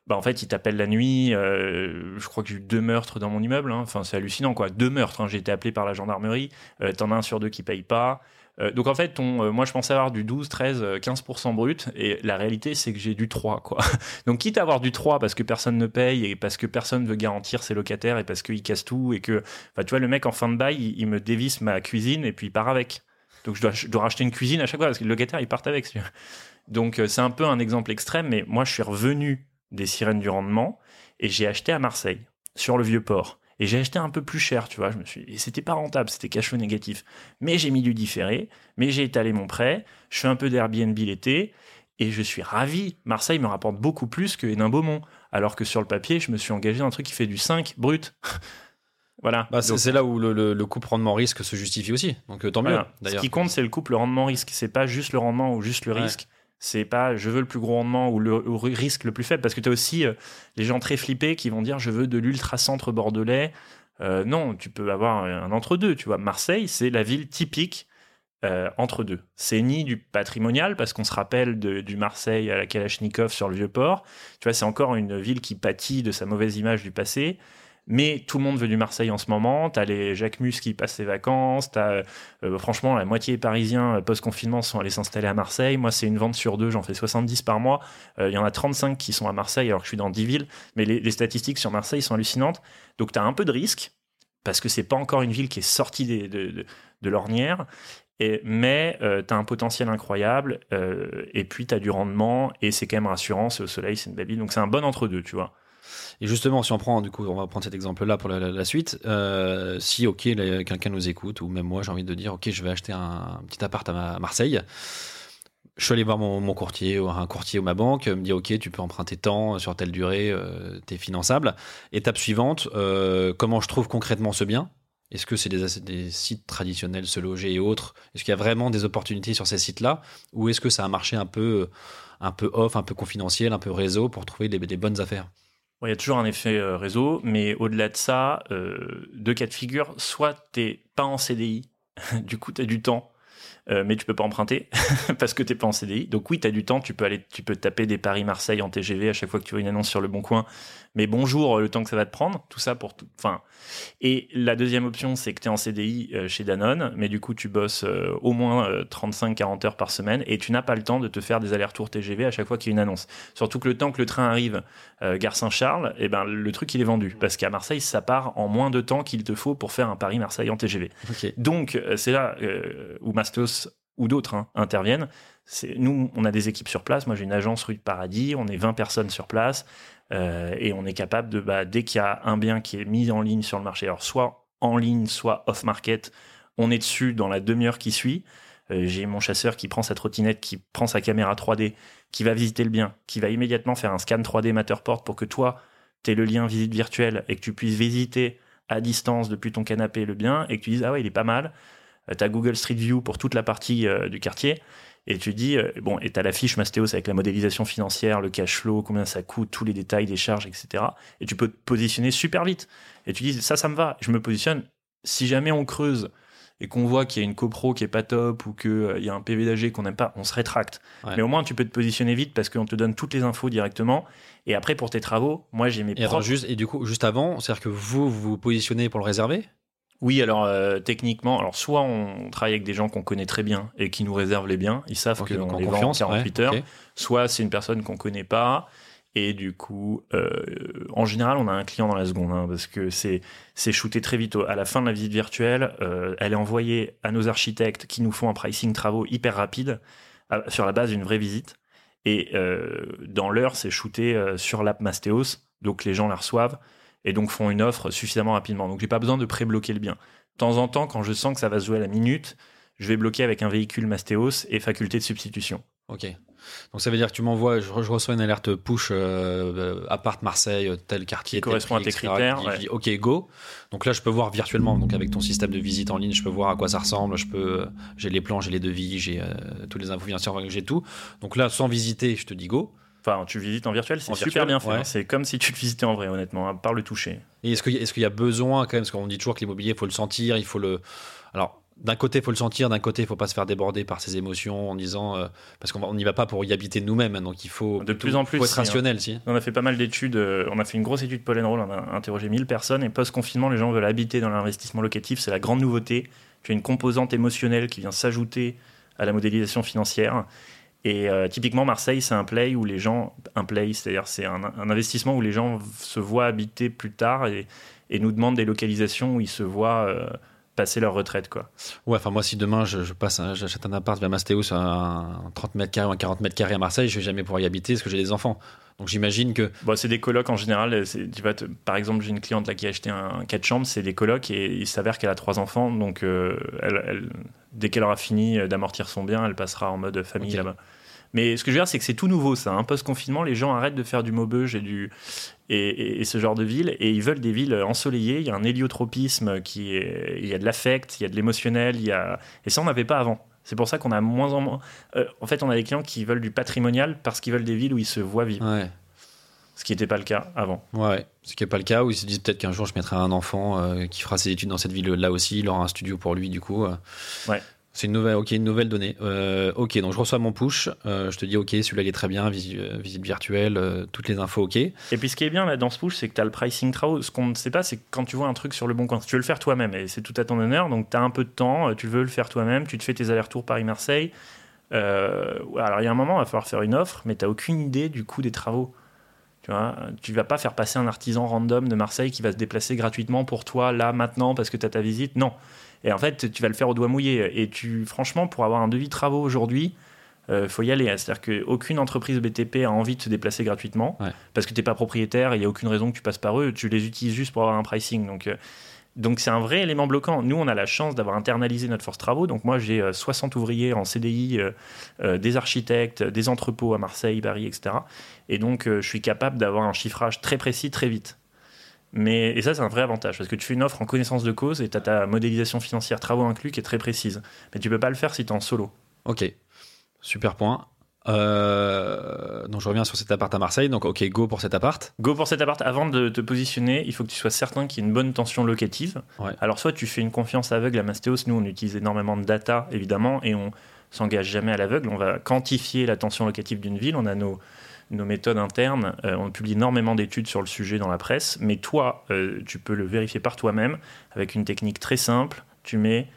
bah en fait, ils t'appellent la nuit. je crois que j'ai eu deux meurtres dans mon immeuble. hein. Enfin, c'est hallucinant, quoi. Deux meurtres. hein. J'ai été appelé par la gendarmerie. T'en as un sur deux qui paye pas. Euh, donc en fait, euh, moi je pensais avoir du 12, 13, euh, 15% brut, et la réalité c'est que j'ai du 3, quoi. [LAUGHS] Donc quitte à avoir du 3 parce que personne ne paye, et parce que personne veut garantir ses locataires, et parce qu'il casse tout, et que, tu vois, le mec en fin de bail, il, me dévisse ma cuisine, et puis il part avec. Donc je dois, je dois racheter une cuisine à chaque fois, parce que le locataire, il part avec. Donc euh, c'est un peu un exemple extrême, mais moi je suis revenu des sirènes du rendement, et j'ai acheté à Marseille, sur le vieux port. Et j'ai acheté un peu plus cher, tu vois. Je me suis, et c'était pas rentable, c'était cash flow négatif. Mais j'ai mis du différé, mais j'ai étalé mon prêt. Je fais un peu d'Airbnb l'été, et je suis ravi. Marseille me rapporte beaucoup plus que Hénin-Beaumont, alors que sur le papier, je me suis engagé dans un truc qui fait du 5 brut. [LAUGHS] voilà. Bah, c'est là où le, le, le couple rendement-risque se justifie aussi. Donc euh, tant mieux, voilà. Ce qui compte, c'est le couple rendement-risque. C'est pas juste le rendement ou juste le Ouais. risque. C'est pas je veux le plus gros rendement ou le risque le plus faible. Parce que tu as aussi euh, les gens très flippés qui vont dire je veux de l'ultra-centre bordelais. Euh, non, tu peux avoir un entre-deux. Tu vois, Marseille, c'est la ville typique euh, entre deux. C'est ni du patrimonial, parce qu'on se rappelle de- du Marseille à la Kalachnikov sur le Vieux-Port. Tu vois, c'est encore une ville qui pâtit de sa mauvaise image du passé. Mais tout le monde veut du Marseille en ce moment. T'as les Jacques Mus qui passent ses vacances. T'as, euh, franchement, la moitié des Parisiens euh, post-confinement sont allés s'installer à Marseille. Moi, c'est une vente sur deux. J'en fais 70 par mois. Euh, Il y en a 35 qui sont à Marseille alors que je suis dans 10 villes. Mais les, statistiques sur Marseille sont hallucinantes. Donc, t'as un peu de risque parce que c'est pas encore une ville qui est sortie de, de, l'ornière. Et, mais euh, tu as un potentiel incroyable, et puis tu as du rendement, et c'est quand même rassurant, c'est au soleil, c'est une belle donc c'est un bon entre-deux, tu vois. Et justement, si on prend, du coup, on va prendre cet exemple-là pour la, suite. Euh, si, ok, quelqu'un nous écoute, ou même moi, j'ai envie de dire, ok, je vais acheter un, petit appart à, Ma- à Marseille. Je suis allé voir mon, courtier, ou un courtier ou ma banque, me dit, ok, tu peux emprunter tant sur telle durée, euh, t'es finançable. Étape suivante, euh, comment je trouve concrètement ce bien? Est-ce que c'est des, sites traditionnels, se loger et autres? Est-ce qu'il y a vraiment des opportunités sur ces sites-là? Ou est-ce que ça a marché un peu, un peu off, un peu confidentiel, un peu réseau pour trouver des- bonnes affaires? Il y a toujours un effet euh, réseau, mais au-delà de ça, euh, deux cas de figure, soit t'es pas en CDI, [LAUGHS] du coup tu as du temps, euh, mais tu peux pas emprunter [LAUGHS] parce que t'es pas en CDI. Donc oui, tu as du temps, tu peux aller, tu peux taper des Paris-Marseille en TGV à chaque fois que tu vois une annonce sur le bon coin. Mais bonjour, euh, le temps que ça va te prendre, tout ça pour tout. Enfin, et la deuxième option, c'est que tu es en CDI euh, chez Danone, mais du coup tu bosses euh, au moins 35-40 heures par semaine et tu n'as pas le temps de te faire des allers-retours TGV à chaque fois qu'il y a une annonce. Surtout que le temps que le train arrive, euh, gare Saint-Charles, et ben le truc il est vendu parce qu'à Marseille ça part en moins de temps qu'il te faut pour faire un Paris-Marseille en TGV. Donc, c'est là euh, où Mastos ou d'autres hein, interviennent. nous, on a des équipes sur place. Moi, j'ai une agence rue de Paradis. On est 20 personnes sur place euh, et on est capable de, bah, dès qu'il y a un bien qui est mis en ligne sur le marché, alors soit en ligne, soit off market, on est dessus dans la demi-heure qui suit. Euh, j'ai mon chasseur qui prend sa trottinette, qui prend sa caméra 3D, qui va visiter le bien, qui va immédiatement faire un scan 3D Matterport pour que toi, tu aies le lien visite virtuelle et que tu puisses visiter à distance depuis ton canapé le bien et que tu dises ah ouais il est pas mal. Euh, tu as Google Street View pour toute la partie du quartier et tu dis, euh, bon, et tu as la fiche Mastéos avec la modélisation financière, le cash flow, combien ça coûte, tous les détails des charges, etc. Et tu peux te positionner super vite. Et tu dis, ça, ça me va. Je me positionne. Si jamais on creuse et qu'on voit qu'il y a une copro qui est pas top ou qu'il euh, y a un PV d'AG qu'on n'aime pas, on se rétracte. Mais au moins, tu peux te positionner vite parce qu'on te donne toutes les infos directement. Et après, pour tes travaux, moi, j'ai mes et, propres... juste, et du coup, juste avant, c'est-à-dire que vous, vous vous positionnez pour le réserver? Oui, alors euh, techniquement, alors soit on travaille avec des gens qu'on connaît très bien et qui nous réservent les biens, ils savent Ok, donc qu'on en les vend en confiance, 48 ouais, heures, soit c'est une personne qu'on connaît pas et du coup, euh, en général, on a un client dans la seconde hein, parce que c'est c'est shooté très vite. À la fin de la visite virtuelle, euh, elle est envoyée à nos architectes qui nous font un pricing travaux hyper rapide à- sur la base d'une vraie visite. Et dans l'heure, c'est shooté sur l'app Mastéos, donc les gens la reçoivent et donc font une offre suffisamment rapidement. Donc j'ai pas besoin de pré-bloquer le bien. De temps en temps, quand je sens que ça va se jouer à la minute, je vais bloquer avec un véhicule Mastéos et faculté de substitution. Ok. Donc ça veut dire que tu m'envoies, je, je reçois une alerte push euh, euh, appart Marseille, euh, tel quartier, Qui tel correspond à tes critères, Je ouais. dis ok go. Donc là je peux voir virtuellement, donc avec ton système de visite en ligne, je peux voir à quoi ça ressemble. Je peux, j'ai les plans, j'ai les devis, j'ai euh, tous les infos financières, j'ai tout. Donc là sans visiter, je te dis go. Enfin, tu visites en virtuel, c'est super virtuel, bien fait. ouais. hein. C'est comme si tu le visitais en vrai, honnêtement, hein, par le toucher. Et est-ce qu'il est y a besoin quand même, parce qu'on dit toujours que l'immobilier, il faut le sentir, il faut le. Alors, d'un côté, il faut le sentir, d'un côté, il faut pas se faire déborder par ses émotions en disant. euh, parce qu'on n'y va pas pour y habiter nous-mêmes, hein, donc il faut. De plus en plus, faut être si, hein. rationnel, si. On a fait pas mal d'études, euh, on a fait une grosse étude Paul Roll, on a interrogé 1000 personnes et post-confinement, les gens veulent habiter dans l'investissement locatif, c'est la grande nouveauté. Tu as une composante émotionnelle qui vient s'ajouter à la modélisation financière. Et euh, typiquement, Marseille, c'est un play où les gens, un play, c'est-à-dire c'est un, investissement où les gens se voient habiter plus tard et, nous demandent des localisations où ils se voient euh, passer leur retraite, quoi. Ouais, enfin, moi, si demain je, passe, j'achète un appart vers Mastéos, un 30 mètres carrés ou un 40 mètres carrés à Marseille, je vais jamais pouvoir y habiter parce que j'ai des enfants. Donc j'imagine que. Bon, c'est des colocs en général. c'est- Tu vas te- par exemple, j'ai une cliente là qui a acheté un 4 chambres, c'est des colocs et il s'avère qu'elle a trois enfants. Donc, euh, elle, elle- dès qu'elle aura fini d'amortir son bien, elle passera en mode famille là-bas. Mais ce que je veux dire, c'est que c'est tout nouveau ça. Hein. Post-confinement, les gens arrêtent de faire du maubeuge et, du, et, et- et ce genre de ville et ils veulent des villes ensoleillées. Il y a un héliotropisme, qui est, il y a de l'affect, il y a de l'émotionnel. Il y a... Et ça, on n'avait pas avant. C'est pour ça qu'on a moins en moins. euh, en fait, on a des clients qui veulent du patrimonial parce qu'ils veulent des villes où ils se voient vivre. Ouais. Ce qui n'était pas le cas avant. Ouais, ce qui n'est pas le cas, où ils se disent peut-être qu'un jour je mettrai un enfant euh, qui fera ses études dans cette ville-là aussi, il aura un studio pour lui, du coup. euh. Ouais. C'est une nouvelle, ok, une nouvelle donnée. Euh, ok, donc je reçois mon push, euh, je te dis ok, celui-là il est très bien, visi- euh, visite virtuelle, toutes les infos ok. Et puis ce qui est bien là dans ce push, c'est que tu as le pricing travaux. Ce qu'on ne sait pas, c'est quand tu vois un truc sur le bon coin, tu veux le faire toi-même et c'est tout à ton honneur. Donc tu as un peu de temps, tu veux le faire toi-même, tu te fais tes allers-retours Paris-Marseille. Alors il y a un moment, il va falloir faire une offre, mais tu aucune idée du coût des travaux. Tu vois, tu vas pas faire passer un artisan random de Marseille qui va se déplacer gratuitement pour toi là maintenant parce que tu as ta visite. Non. Et en fait, tu vas le faire au doigt mouillé. Et tu, franchement, pour avoir un devis travaux aujourd'hui, il faut y aller. C'est-à-dire qu'aucune entreprise BTP a envie de se déplacer gratuitement Ouais. parce que tu n'es pas propriétaire et il n'y a aucune raison que tu passes par eux. Tu les utilises juste pour avoir un pricing. Donc, euh, donc c'est un vrai élément bloquant. Nous, on a la chance d'avoir internalisé notre force travaux. Donc moi, j'ai euh, 60 ouvriers en CDI, euh, euh, des architectes, des entrepôts à Marseille, Paris, etc. Et donc, euh, je suis capable d'avoir un chiffrage très précis, très vite. Mais, et ça, c'est un vrai avantage parce que tu fais une offre en connaissance de cause et tu as ta modélisation financière travaux inclus qui est très précise. Mais tu peux pas le faire si tu es en solo. Ok, super point. Euh, donc je reviens sur cet appart à Marseille, donc ok, go pour cet appart. Go pour cet appart. Avant de te positionner, il faut que tu sois certain qu'il y ait une bonne tension locative. Ouais. Alors, soit tu fais une confiance aveugle à Mastéos. Nous, on utilise énormément de data, évidemment, et on s'engage jamais à l'aveugle. On va quantifier la tension locative d'une ville. On a nos, nos méthodes internes. Euh, on publie énormément d'études sur le sujet dans la presse. Mais toi, euh, tu peux le vérifier par toi-même avec une technique très simple. Tu mets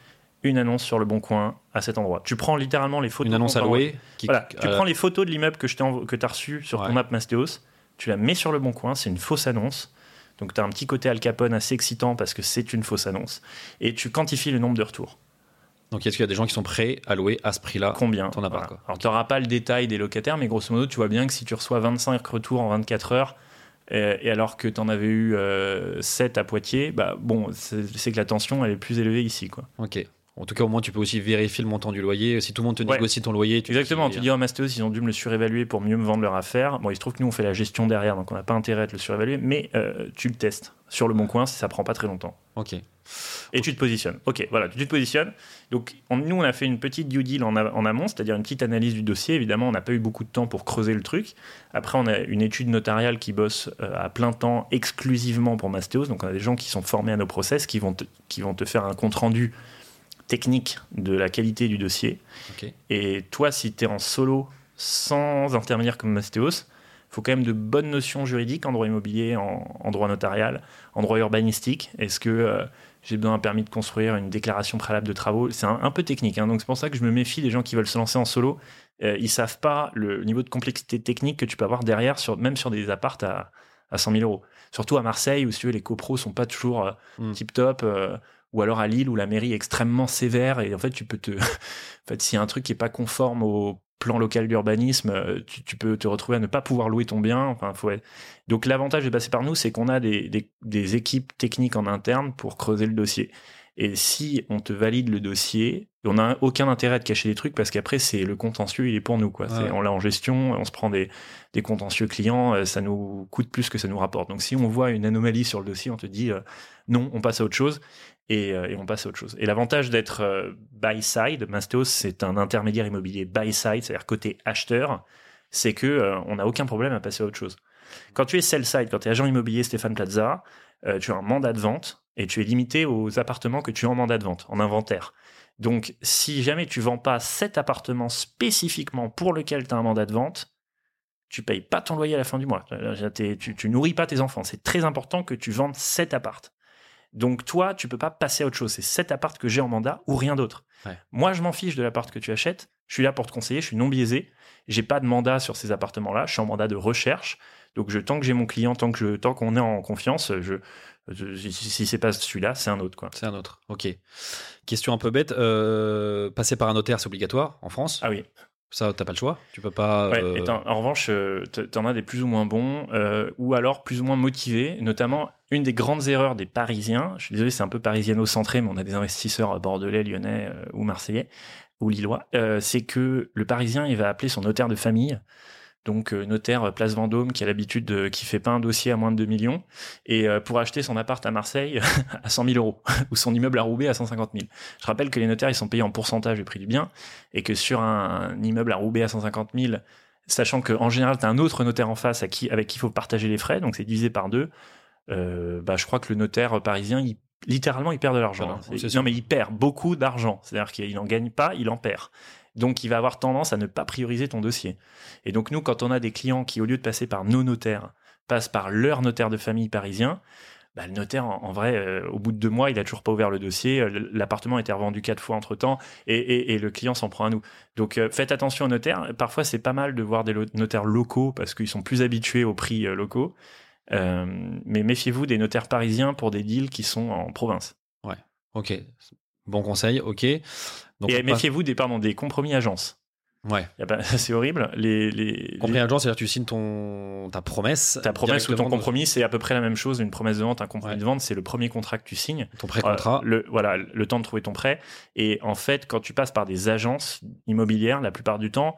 une annonce sur le bon coin à cet endroit. Tu prends littéralement les photos. Une annonce à louer. Qui, Voilà, tu euh, prends les photos de l'immeuble que que tu as reçu sur ton map Mastéos, tu la mets sur le bon coin, c'est une fausse annonce. Donc tu as un petit côté Al Capone assez excitant parce que c'est une fausse annonce. Et tu quantifies le nombre de retours. Donc est-ce qu'il y a des gens qui sont prêts à louer à ce prix-là Combien ton appart Voilà. quoi? Alors, tu n'auras pas le détail des locataires, mais grosso modo, tu vois bien que si tu reçois 25 retours en 24 heures, euh, et alors que tu en avais eu euh, 7 à Poitiers, bah, bon, c'est que la tension, elle est plus élevée ici. Quoi. Ok. En tout cas, au moins, tu peux aussi vérifier le montant du loyer. Si tout le monde te Ouais. négocie ton loyer, tu Exactement, tu dis, oh, Mastéos, ils ont dû me le surévaluer pour mieux me vendre leur affaire. Bon, il se trouve que nous, on fait la gestion derrière, donc on n'a pas intérêt à te le surévaluer, mais euh, tu le testes sur le bon coin, ça prend pas très longtemps. Ok. Et tu te positionnes. Ok, voilà, tu te positionnes. Donc, on- nous, on a fait une petite due deal en, a- en amont, c'est-à-dire une petite analyse du dossier. Évidemment, on n'a pas eu beaucoup de temps pour creuser le truc. Après, on a une étude notariale qui bosse euh, à plein temps exclusivement pour Mastéos. Donc, on a des gens qui sont formés à nos process, qui vont te, qui vont te faire un compte-rendu technique de la qualité du dossier. Et toi, si tu es en solo, sans intervenir comme Mastéos, il faut quand même de bonnes notions juridiques en droit immobilier, en, en droit notarial, en droit urbanistique. Est-ce que euh, j'ai besoin d'un permis de construire, une déclaration préalable de travaux? C'est un, un peu technique. hein. donc c'est pour ça que je me méfie des gens qui veulent se lancer en solo. Euh, ils savent pas le niveau de complexité technique que tu peux avoir derrière, sur, même sur des appartes à, à 100 000 euros. Surtout à Marseille, où si tu veux, les copros sont pas toujours euh, Mm. tip top. ou alors à Lille, où la mairie est extrêmement sévère. Et en fait, tu peux te. [LAUGHS] en fait, s'il y a un truc qui est pas conforme au plan local d'urbanisme, euh, tu, tu peux te retrouver à ne pas pouvoir louer ton bien. Enfin, faut être- Donc l'avantage de passer par nous, c'est qu'on a des, des- des équipes techniques en interne pour creuser le dossier. Et si on te valide le dossier, on n'a aucun intérêt de cacher des trucs parce qu'après, c'est le contentieux, il est pour nous. Quoi. On l'a en gestion, on se prend des, des contentieux clients, euh, ça nous coûte plus que ça nous rapporte. Donc si on voit une anomalie sur le dossier, on te dit euh, non, on passe à autre chose et, euh, et on passe à autre chose. Et l'avantage d'être euh, buy side, Mastéos, c'est un intermédiaire immobilier buy side, c'est-à-dire côté acheteur, c'est que euh, on n'a aucun problème à passer à autre chose. Quand tu es sell side, quand tu es agent immobilier Stéphane Plaza, tu as un mandat de vente et tu es limité aux appartements que tu as en mandat de vente, en inventaire. Donc, si jamais tu vends pas cet appartement spécifiquement pour lequel tu as un mandat de vente, tu payes pas ton loyer à la fin du mois. Tu, tu nourris pas tes enfants. C'est très important que tu vendes cet appart. Donc toi, tu peux pas passer à autre chose. C'est cet appart que j'ai en mandat ou rien d'autre. Ouais. Moi, je m'en fiche de l'appart que tu achètes. Je suis là pour te conseiller. Je suis non biaisé. J'ai pas de mandat sur ces appartements-là. Je suis en mandat de recherche. Donc je, tant que j'ai mon client, tant que je, tant qu'on est en confiance, je, je- si, c'est pas celui-là, c'est un autre quoi. C'est un autre. Ok. Question un peu bête. euh, passer par un notaire, c'est obligatoire en France? Ah oui. Ça, t'as pas le choix. Tu peux pas. Ouais, euh, et en revanche, euh, t'en as des plus ou moins bons, euh, ou alors plus ou moins motivés. Notamment, une des grandes erreurs des Parisiens, je suis désolé, c'est un peu parisiano-centré, mais on a des investisseurs bordelais, lyonnais euh, ou marseillais ou lillois, c'est que le Parisien, il va appeler son notaire de famille. Donc euh, notaire euh, Place Vendôme qui a l'habitude de, qui fait pas un dossier à moins de 2 millions et euh, pour acheter son appart à Marseille [LAUGHS] à 100 000 euros [LAUGHS] ou son immeuble à Roubaix à 150 000. Je rappelle que les notaires ils sont payés en pourcentage du prix du bien et que sur un, un immeuble à Roubaix à 150 000 sachant qu'en général, tu as un autre notaire en face à qui, avec qui il faut partager les frais, donc c'est divisé par deux, euh, bah, je crois que le notaire parisien, il, littéralement, il perd de l'argent. Hein. sûr. non, mais il perd beaucoup d'argent. C'est-à-dire qu'il n'en gagne pas, il en perd. Donc, il va avoir tendance à ne pas prioriser ton dossier. Et donc, nous, quand on a des clients qui, au lieu de passer par nos notaires, passent par leur notaire de famille parisien, bah, le notaire, en, vrai, euh, au bout de deux mois, il a toujours pas ouvert le dossier. Euh, L'appartement a été revendu quatre fois entre temps et, le client s'en prend à nous. Donc euh, faites attention aux notaires. Parfois, c'est pas mal de voir des notaires locaux parce qu'ils sont plus habitués aux prix locaux. Mais méfiez-vous des notaires parisiens pour des deals qui sont en province. Ok. Bon conseil. Ok. Donc, et méfiez-vous des, pardon, des compromis agences. Ouais. [LAUGHS] C'est horrible. Les, les, Compromis les- agent, c'est-à-dire que tu signes ton ta promesse. ta promesse ou ton compromis, c'est à peu près la même chose. Une promesse de vente, un compromis Ouais. de vente, c'est le premier contrat que tu signes. Ton pré-contrat. Euh, le, voilà, le temps de trouver ton prêt. Et en fait, quand tu passes par des agences immobilières, la plupart du temps,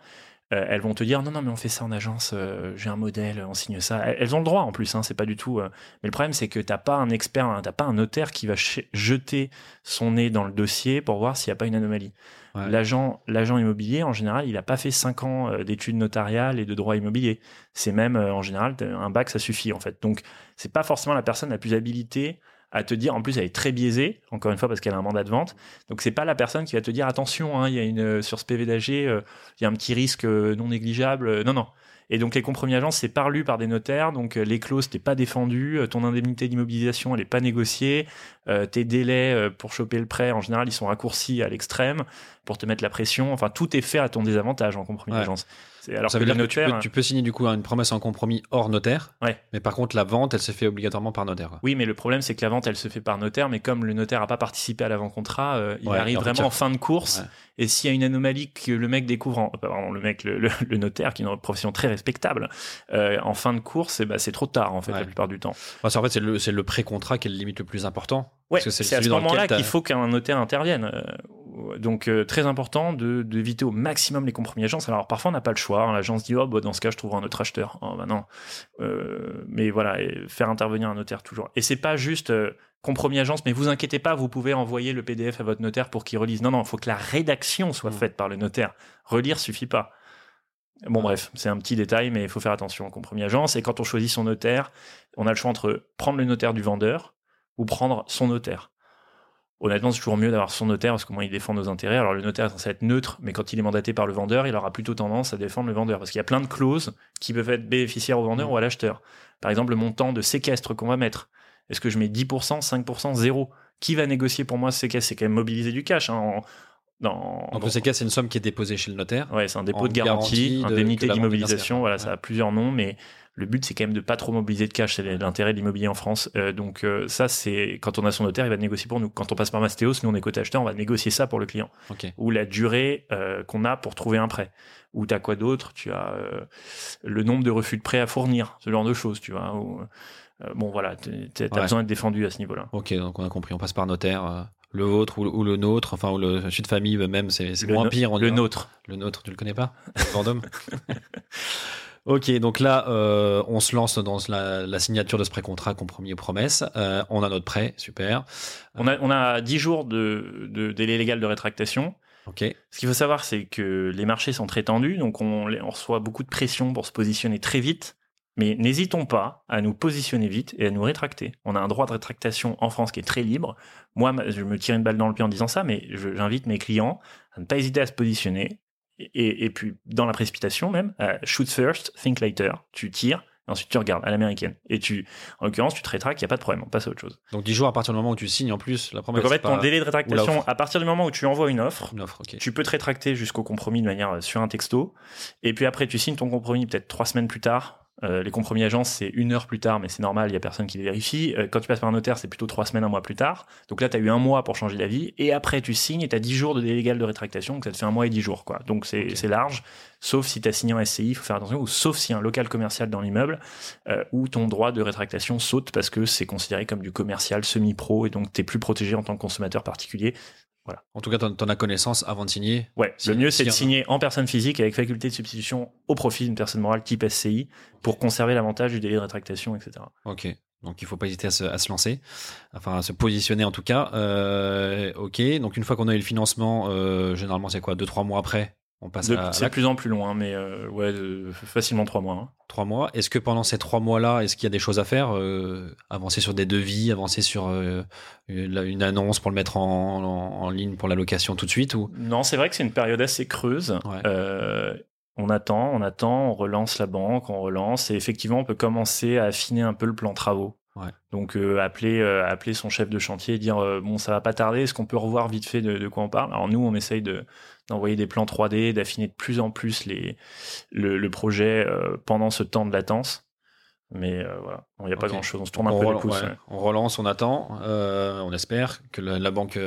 euh, elles vont te dire non, non, mais on fait ça en agence, euh, j'ai un modèle, on signe ça. Elles, ont le droit en plus, hein, c'est pas du tout. euh, mais le problème, c'est que t'as pas un expert, hein, t'as pas un notaire qui va jeter son nez dans le dossier pour voir s'il n'y a pas une anomalie. Ouais. L'agent, l'agent immobilier, en général, il n'a pas fait 5 ans euh, d'études notariales et de droit immobilier. C'est même, euh, en général, un bac, ça suffit, en fait. Donc, c'est pas forcément la personne la plus habilitée à te dire, en plus, elle est très biaisée, encore une fois, parce qu'elle a un mandat de vente. Donc, c'est pas la personne qui va te dire, attention, hein, il y a une, euh, sur ce PV d'AG, euh, il y a un petit risque euh, non négligeable. Non, non. Et donc, les compromis agences, c'est pas lu par des notaires. Donc, euh, les clauses, t'es pas défendu. Ton indemnité d'immobilisation, elle est pas négociée. Tes délais pour choper le prêt, en général, ils sont raccourcis à l'extrême pour te mettre la pression. Enfin, tout est fait à ton désavantage en compromis Ouais. d'agence. Alors ça que veut le dire que tu peux, tu peux signer du coup une promesse en compromis hors notaire, Ouais. mais par contre la vente, elle se fait obligatoirement par notaire. quoi. Oui, mais le problème, c'est que la vente, elle se fait par notaire, mais comme le notaire n'a pas participé à l'avant-contrat, euh, il Ouais, arrive en vraiment en fin de course. Ouais. Et s'il y a une anomalie que le mec découvre, en, pardon, le mec, le, le- le notaire, qui est une profession très respectable, euh, en fin de course, eh ben, c'est trop tard, en fait, la plupart du temps. Parce qu'en fait, c'est le, pré-contrat qui est le limite le plus important. Ouais, c'est à ce moment-là qu'il faut qu'un notaire intervienne. Donc, euh, très important de- d'éviter au maximum les compromis agences. Alors, parfois, on n'a pas le choix. hein. L'agence dit, oh, bah, dans ce cas, je trouverai un autre acheteur. Oh, bah non. Euh, mais voilà, et faire intervenir un notaire toujours. Et c'est pas juste euh, compromis agence, mais vous inquiétez pas, vous pouvez envoyer le PDF à votre notaire pour qu'il relise. Non, non, il faut que la rédaction soit Mm. faite par le notaire. Relire suffit pas. Bon, bref, c'est un petit détail, mais il faut faire attention au compromis agence. Et quand on choisit son notaire, on a le choix entre prendre le notaire du vendeur ou prendre son notaire. Honnêtement, c'est toujours mieux d'avoir son notaire parce qu'au moins il défend nos intérêts. Alors le notaire est censé être neutre, mais quand il est mandaté par le vendeur, il aura plutôt tendance à défendre le vendeur parce qu'il y a plein de clauses qui peuvent être bénéficiaires au vendeur Mmh. ou à l'acheteur. Par exemple, le montant de séquestre qu'on va mettre. Est-ce que je mets 10%, 5%, 0 Qui va négocier pour moi ce séquestre? C'est quand même mobiliser du cash. hein, en- dans, Donc dans- le séquestre, c'est une somme qui est déposée chez le notaire. Ouais, c'est un dépôt de garantie, garantie de- indemnité d'immobilisation. Voilà, Ouais. ça a plusieurs noms, mais le but c'est quand même de pas trop mobiliser de cash. C'est l'intérêt de l'immobilier en France. Euh, donc euh, ça, c'est quand on a son notaire, il va négocier pour nous. Quand on passe par Mastéos, nous on est côté acheteur, on va négocier ça pour le client. Ok. Ou la durée euh, qu'on a pour trouver un prêt. Ou t'as quoi d'autre? Tu as le nombre de refus de prêt à fournir, ce genre de choses, tu vois. Ou, bon voilà, t'as Ouais. besoin d'être défendu à ce niveau-là. Ok, donc on a compris. On passe par notaire. Le vôtre ou le, ou le nôtre, enfin, ou le celui de famille même, c'est moins no- pire. on Le nôtre. Le nôtre, tu le connais pas? Vendôme? [LAUGHS] Ok, donc là, euh, on se lance dans la, la signature de ce pré-contrat compromis aux promesses. Euh, on a notre prêt, super. On a, on a 10 jours de, de délai légal de rétractation. Ok, Ce qu'il faut savoir, c'est que les marchés sont très tendus, donc on, on reçoit beaucoup de pression pour se positionner très vite. Mais n'hésitons pas à nous positionner vite et à nous rétracter. On a un droit de rétractation en France qui est très libre. Moi, je me tire une balle dans le pied en disant ça, mais j'invite mes clients à ne pas hésiter à se positionner. Et, et puis, dans la précipitation même, shoot first, think later. Tu tires, et ensuite tu regardes à l'américaine. Et tu, en l'occurrence, tu te rétractes, il n'y a pas de problème, on passe à autre chose. donc 10 jours à partir du moment où tu signes en plus la promesse. Donc en fait, ton délai de rétractation, à partir du moment où tu envoies une offre, Une offre, ok. tu peux te rétracter jusqu'au compromis de manière euh, sur un texto. Et puis après, tu signes ton compromis peut-être trois semaines plus tard. Euh, les compromis agences, c'est une heure plus tard, mais c'est normal, il y a personne qui les vérifie. Euh, quand tu passes par un notaire, c'est plutôt trois semaines, un mois plus tard. Donc là, tu as eu un mois pour changer d'avis. Et après, tu signes et tu as 10 jours de délai légal de rétractation. Donc ça te fait un mois et 10 jours. Quoi. Donc c'est large. Sauf si tu as signé en SCI, il faut faire attention. Ou sauf si un local commercial dans l'immeuble euh, où ton droit de rétractation saute parce que c'est considéré comme du commercial semi-pro et donc tu es plus protégé en tant que consommateur particulier. En tout cas, t'en t'en as connaissance avant de signer. Ouais, Si- le mieux c'est si de signer en personne physique avec faculté de substitution au profit d'une personne morale type SCI pour conserver l'avantage du délai de rétractation, etc. Ok. Donc il faut pas hésiter à se, à se lancer, enfin à se positionner en tout cas. Euh, ok. Donc une fois qu'on a eu le financement, euh, généralement c'est quoi? Deux trois mois après, on passe De- à, C'est de plus en plus long, hein, mais euh, ouais, de- facilement trois mois. hein. trois mois. Est-ce que pendant ces trois mois-là, est-ce qu'il y a des choses à faire euh, Avancer sur des devis, avancer sur euh, une, annonce pour le mettre en, en- en ligne pour la location tout de suite ou? Non, c'est vrai que c'est une période assez creuse. Ouais. Euh, on attend, on attend, on relance la banque, on relance, et effectivement, on peut commencer à affiner un peu le plan travaux. Ouais. Donc, euh, appeler, euh, appeler son chef de chantier et dire euh, Bon, ça va pas tarder, est-ce qu'on peut revoir vite fait de, de quoi on parle? Alors, nous, on essaye de, d'envoyer des plans 3D, d'affiner de plus en plus les, le, le projet euh, pendant ce temps de latence. Mais euh, voilà, il n'y a pas Ok. grand-chose, on se tourne un on, peu les rel- pouces. ouais, ouais. on relance, on attend, euh, on espère que la, la banque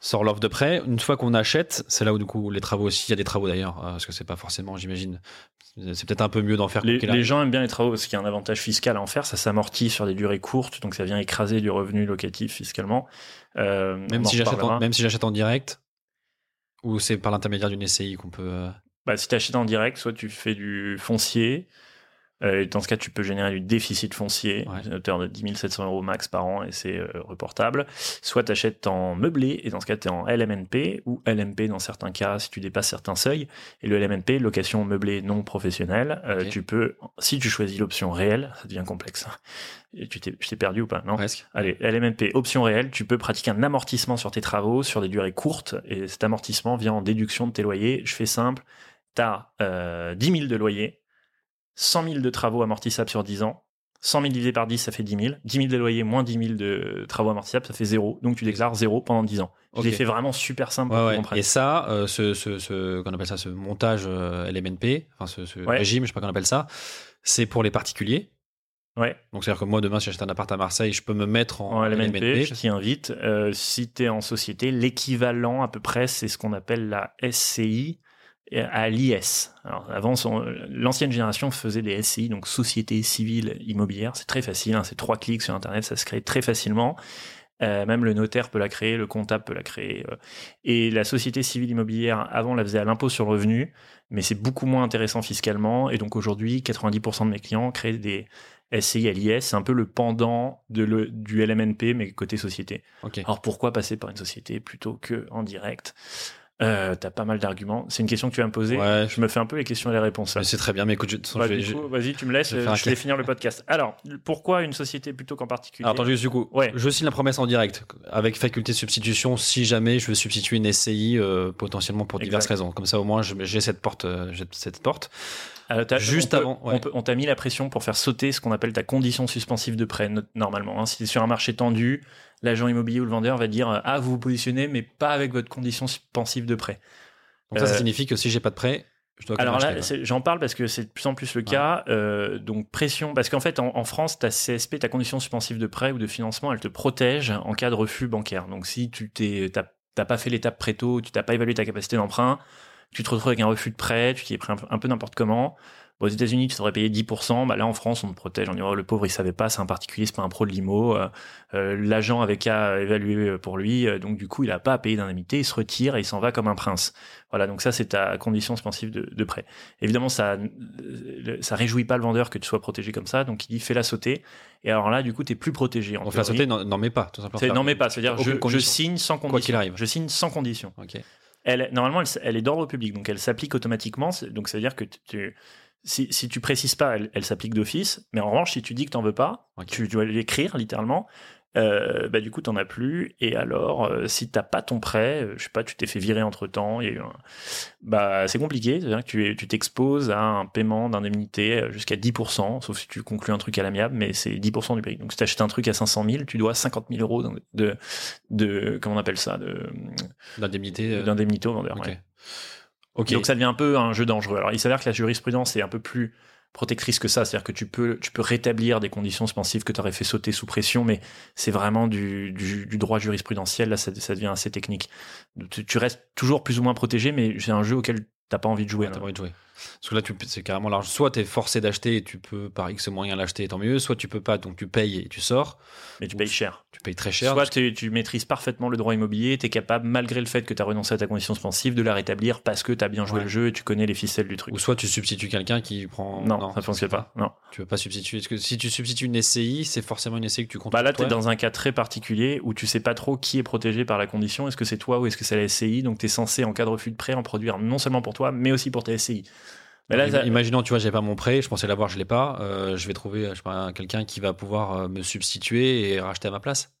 sort l'offre de prêt. Une fois qu'on achète, c'est là où du coup les travaux aussi, il y a des travaux d'ailleurs, parce que c'est pas forcément, j'imagine, c'est peut-être un peu mieux d'en faire. Les, les gens aiment bien les travaux parce qu'il y a un avantage fiscal à en faire, ça s'amortit sur des durées courtes, donc ça vient écraser du revenu locatif fiscalement. Euh, même si j'achète, en, même si j'achète en direct, ou c'est par l'intermédiaire d'une SCI qu'on peut. euh, Bah, si tu achètes en direct, soit tu fais du foncier, euh, dans ce cas, tu peux générer du déficit foncier, Ouais. à hauteur de 10 700 euros max par an, et c'est euh, reportable. Soit tu achètes en meublé, et dans ce cas, tu es en LMNP, ou LMP dans certains cas, si tu dépasses certains seuils. Et le LMNP, location meublée non professionnelle, euh, tu peux, si tu choisis l'option réelle, ça devient complexe. Et tu t'es, t'ai perdu ou pas Non? Presque. Allez, LMNP, option réelle, tu peux pratiquer un amortissement sur tes travaux sur des durées courtes et cet amortissement vient en déduction de tes loyers. Je fais simple, tu as 10 000 de loyer, 100 000 de travaux amortissables sur 10 ans. 100 000 divisé par 10, ça fait 10 000. 10 000 de loyer moins 10 000 de travaux amortissables, ça fait zéro. Donc tu déclares zéro pendant 10 ans. Je l'ai Ok. fait vraiment super simple Ouais, pour ouais. Et ça, euh, ce, ce, ce- qu'on appelle ça, ce montage euh, LMNP, enfin ce, ce Ouais. régime, je sais pas qu'on appelle ça, c'est pour les particuliers. Ouais. Donc c'est-à-dire que moi demain, si j'achète un appart à Marseille, je peux me mettre en, En LMNP, LMNP. je t'y invite. Euh, si tu es en société, l'équivalent à peu près, c'est ce qu'on appelle la SCI à l'IS. Alors avant, l'ancienne génération faisait des SCI, donc Société Civile Immobilière. C'est très facile, hein, c'est trois clics sur Internet, ça se crée très facilement. Euh, même le notaire peut la créer, le comptable peut la créer. euh. Et la société civile immobilière, avant, on la faisait à l'impôt sur le revenu, mais c'est beaucoup moins intéressant fiscalement. Et donc aujourd'hui, 90% de mes clients créent des SCI à l'IS. C'est un peu le pendant de le, du LMNP, mais côté société. Alors pourquoi passer par une société plutôt que en direct? Euh, T'as pas mal d'arguments. C'est une question que tu vas me poser. Ouais, Je me fais un peu les questions et les réponses. c'est très bien, mais écoute, je, de toute façon, Bah, je vas-y, tu me laisses. je vais euh, Je vais finir le podcast. Alors, pourquoi une société plutôt qu'en particulier Alors, attends juste du coup. Ouais. Je signe la promesse en direct avec faculté de substitution si jamais je veux substituer une SCI euh, potentiellement pour diverses Exact. raisons. Comme ça au moins je- j'ai cette porte, euh, cette porte. T'as- Juste on peut- avant, ouais. on t'a mis la pression pour faire sauter ce qu'on appelle ta condition suspensive de prêt, no- normalement. hein. Si tu es sur un marché tendu, l'agent immobilier ou le vendeur va dire Ah, vous vous positionnez, mais pas avec votre condition suspensive de prêt. Donc ça, ça Euh, signifie que si j'ai pas de prêt, je dois Alors là, j'en parle parce que c'est de plus en plus le cas. Euh, donc, pression. Parce qu'en fait, en, en France, ta CSP, ta condition suspensive de prêt ou de financement, elle te protège en cas de refus bancaire. Donc, si tu t'es, t'as, pas fait l'étape préto, tu t'as pas évalué ta capacité d'emprunt, tu te retrouves avec un refus de prêt, tu t'y es pris un peu n'importe comment. Bon, aux États-Unis, tu devrais payer 10%. Bah là, en France, on te protège. On dit, oh, le pauvre, il savait pas, c'est un particulier, c'est pas un pro de l'IMO. Euh, euh, L'agent avait qu'à évaluer pour lui. Euh, Donc, du coup, il a pas à payer d'indemnité. Il se retire et il s'en va comme un prince. Voilà. Donc, ça, c'est ta condition suspensive de, de prêt. Évidemment, ça, euh, ça réjouit pas le vendeur que tu sois protégé comme ça. Donc, il dit, fais-la sauter. Et alors là, du coup, t'es plus protégé. en Donc la théorie. sauter, n'en n'en mets pas, tout simplement. Non, mais pas. C'est-à-dire, je, signe sans condition. qu'il arrive. Je signe sans condition. Ok. Elle, normalement, elle, elle est d'ordre public, donc elle s'applique automatiquement. Donc, ça veut dire que tu- tu, si, si tu précises pas, elle, elle s'applique d'office. Mais en revanche, si tu dis que t'en veux pas, tu dois l'écrire littéralement. Euh, bah, du coup, t'en as plus. Et alors, euh, si t'as pas ton prêt, euh, je sais pas, tu t'es fait virer entre temps, il y a eu un- bah, c'est compliqué. C'est-à-dire que tu es- tu t'exposes à un paiement d'indemnité euh, jusqu'à 10%, sauf si tu conclus un truc à l'amiable, mais c'est 10% du prix. Donc, si tu achètes un truc à 500 000, tu dois 50 000 euros de, de, de- comment on appelle ça, de, L'indemnité. euh, d'indemnité au vendeur. ok. ouais. Ok. Donc ça devient un peu un jeu dangereux. Alors il s'avère que la jurisprudence est un peu plus protectrice que ça, c'est-à-dire que tu peux, tu peux rétablir des conditions suspensives que tu aurais fait sauter sous pression, mais c'est vraiment du, du, du droit jurisprudentiel, là ça, ça devient assez technique. Tu, tu restes toujours plus ou moins protégé, mais c'est un jeu auquel t'as pas envie de jouer. Ouais, t'as pas envie de jouer. Parce que là, c'est carrément large. Soit tu es forcé d'acheter et tu peux par X moyen l'acheter, tant mieux. Soit tu peux pas, donc tu payes et tu sors. mais tu payes cher. Tu payes très cher. Soit tu, tu maîtrises parfaitement le droit immobilier, tu es capable, malgré le fait que tu as renoncé à ta condition suspensive, de la rétablir parce que tu as bien joué Ouais. le jeu et tu connais les ficelles du truc. Ou soit tu substitues quelqu'un qui prend. Non, ça ne fonctionne peux pas. Non. Tu veux pas substituer. Parce que si tu substitues une SCI, c'est forcément une SCI que tu comptes. Bah là, tu es dans un cas très particulier où tu sais pas trop qui est protégé par la condition. Est-ce que c'est toi ou est-ce que c'est la SCI Donc, tu es censé, en cas de refus de prêt, en produire non seulement pour toi, mais aussi pour ta SCI. Mais là, ça- Imaginons, tu vois, j'ai pas mon prêt, je pensais l'avoir, je l'ai pas. euh, je vais trouver, je sais pas, quelqu'un qui va pouvoir euh, me substituer et racheter à ma place.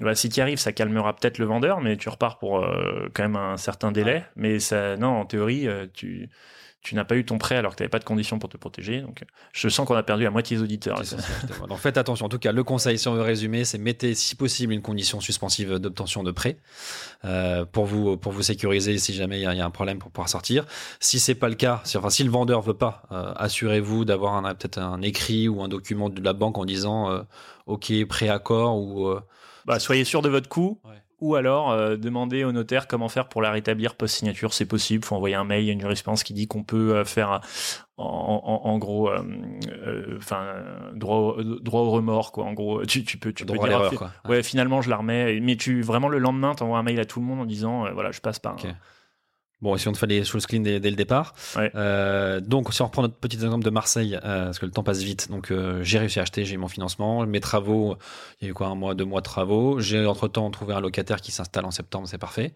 bah, si tu y arrives, ça calmera peut-être le vendeur, mais tu repars pour euh, quand même un certain délai. Mais ça, non, en théorie, tu, tu n'as pas eu ton prêt alors que tu n'avais pas de conditions pour te protéger. Donc, euh, je sens qu'on a perdu la moitié des auditeurs. ça. Donc faites attention. En tout cas, le conseil, si on veut résumer, c'est mettez si possible une condition suspensive d'obtention de prêt euh, pour vous pour vous sécuriser si jamais il y, a- il y a un problème pour pouvoir sortir. Si c'est pas le cas, si, enfin si le vendeur veut pas, euh, assurez-vous d'avoir un- peut-être un écrit ou un document de la banque en disant euh, OK préaccord ou euh, Bah, soyez sûr de votre coût. Ouais. Ou alors euh, demandez au notaire comment faire pour la rétablir post-signature, c'est possible. faut envoyer un mail, il y a une jurisprudence qui dit qu'on peut euh, faire en, en- en gros, euh, euh, droit, au, droit au remords quoi. En gros, tu, tu peux, tu peux droit dire, quoi. ouais, finalement je la remets, mais tu vraiment le lendemain t'envoies un mail à tout le monde en disant euh, voilà je passe par. Bon, si on te fait les choses clean dès, dès le départ. Ouais. Euh, donc, si on reprend notre petit exemple de Marseille, euh, parce que le temps passe vite, donc euh, j'ai réussi à acheter, j'ai eu mon financement, mes travaux, il y a eu quoi, un mois, deux mois de travaux. J'ai entre-temps trouvé un locataire qui s'installe en septembre, c'est parfait.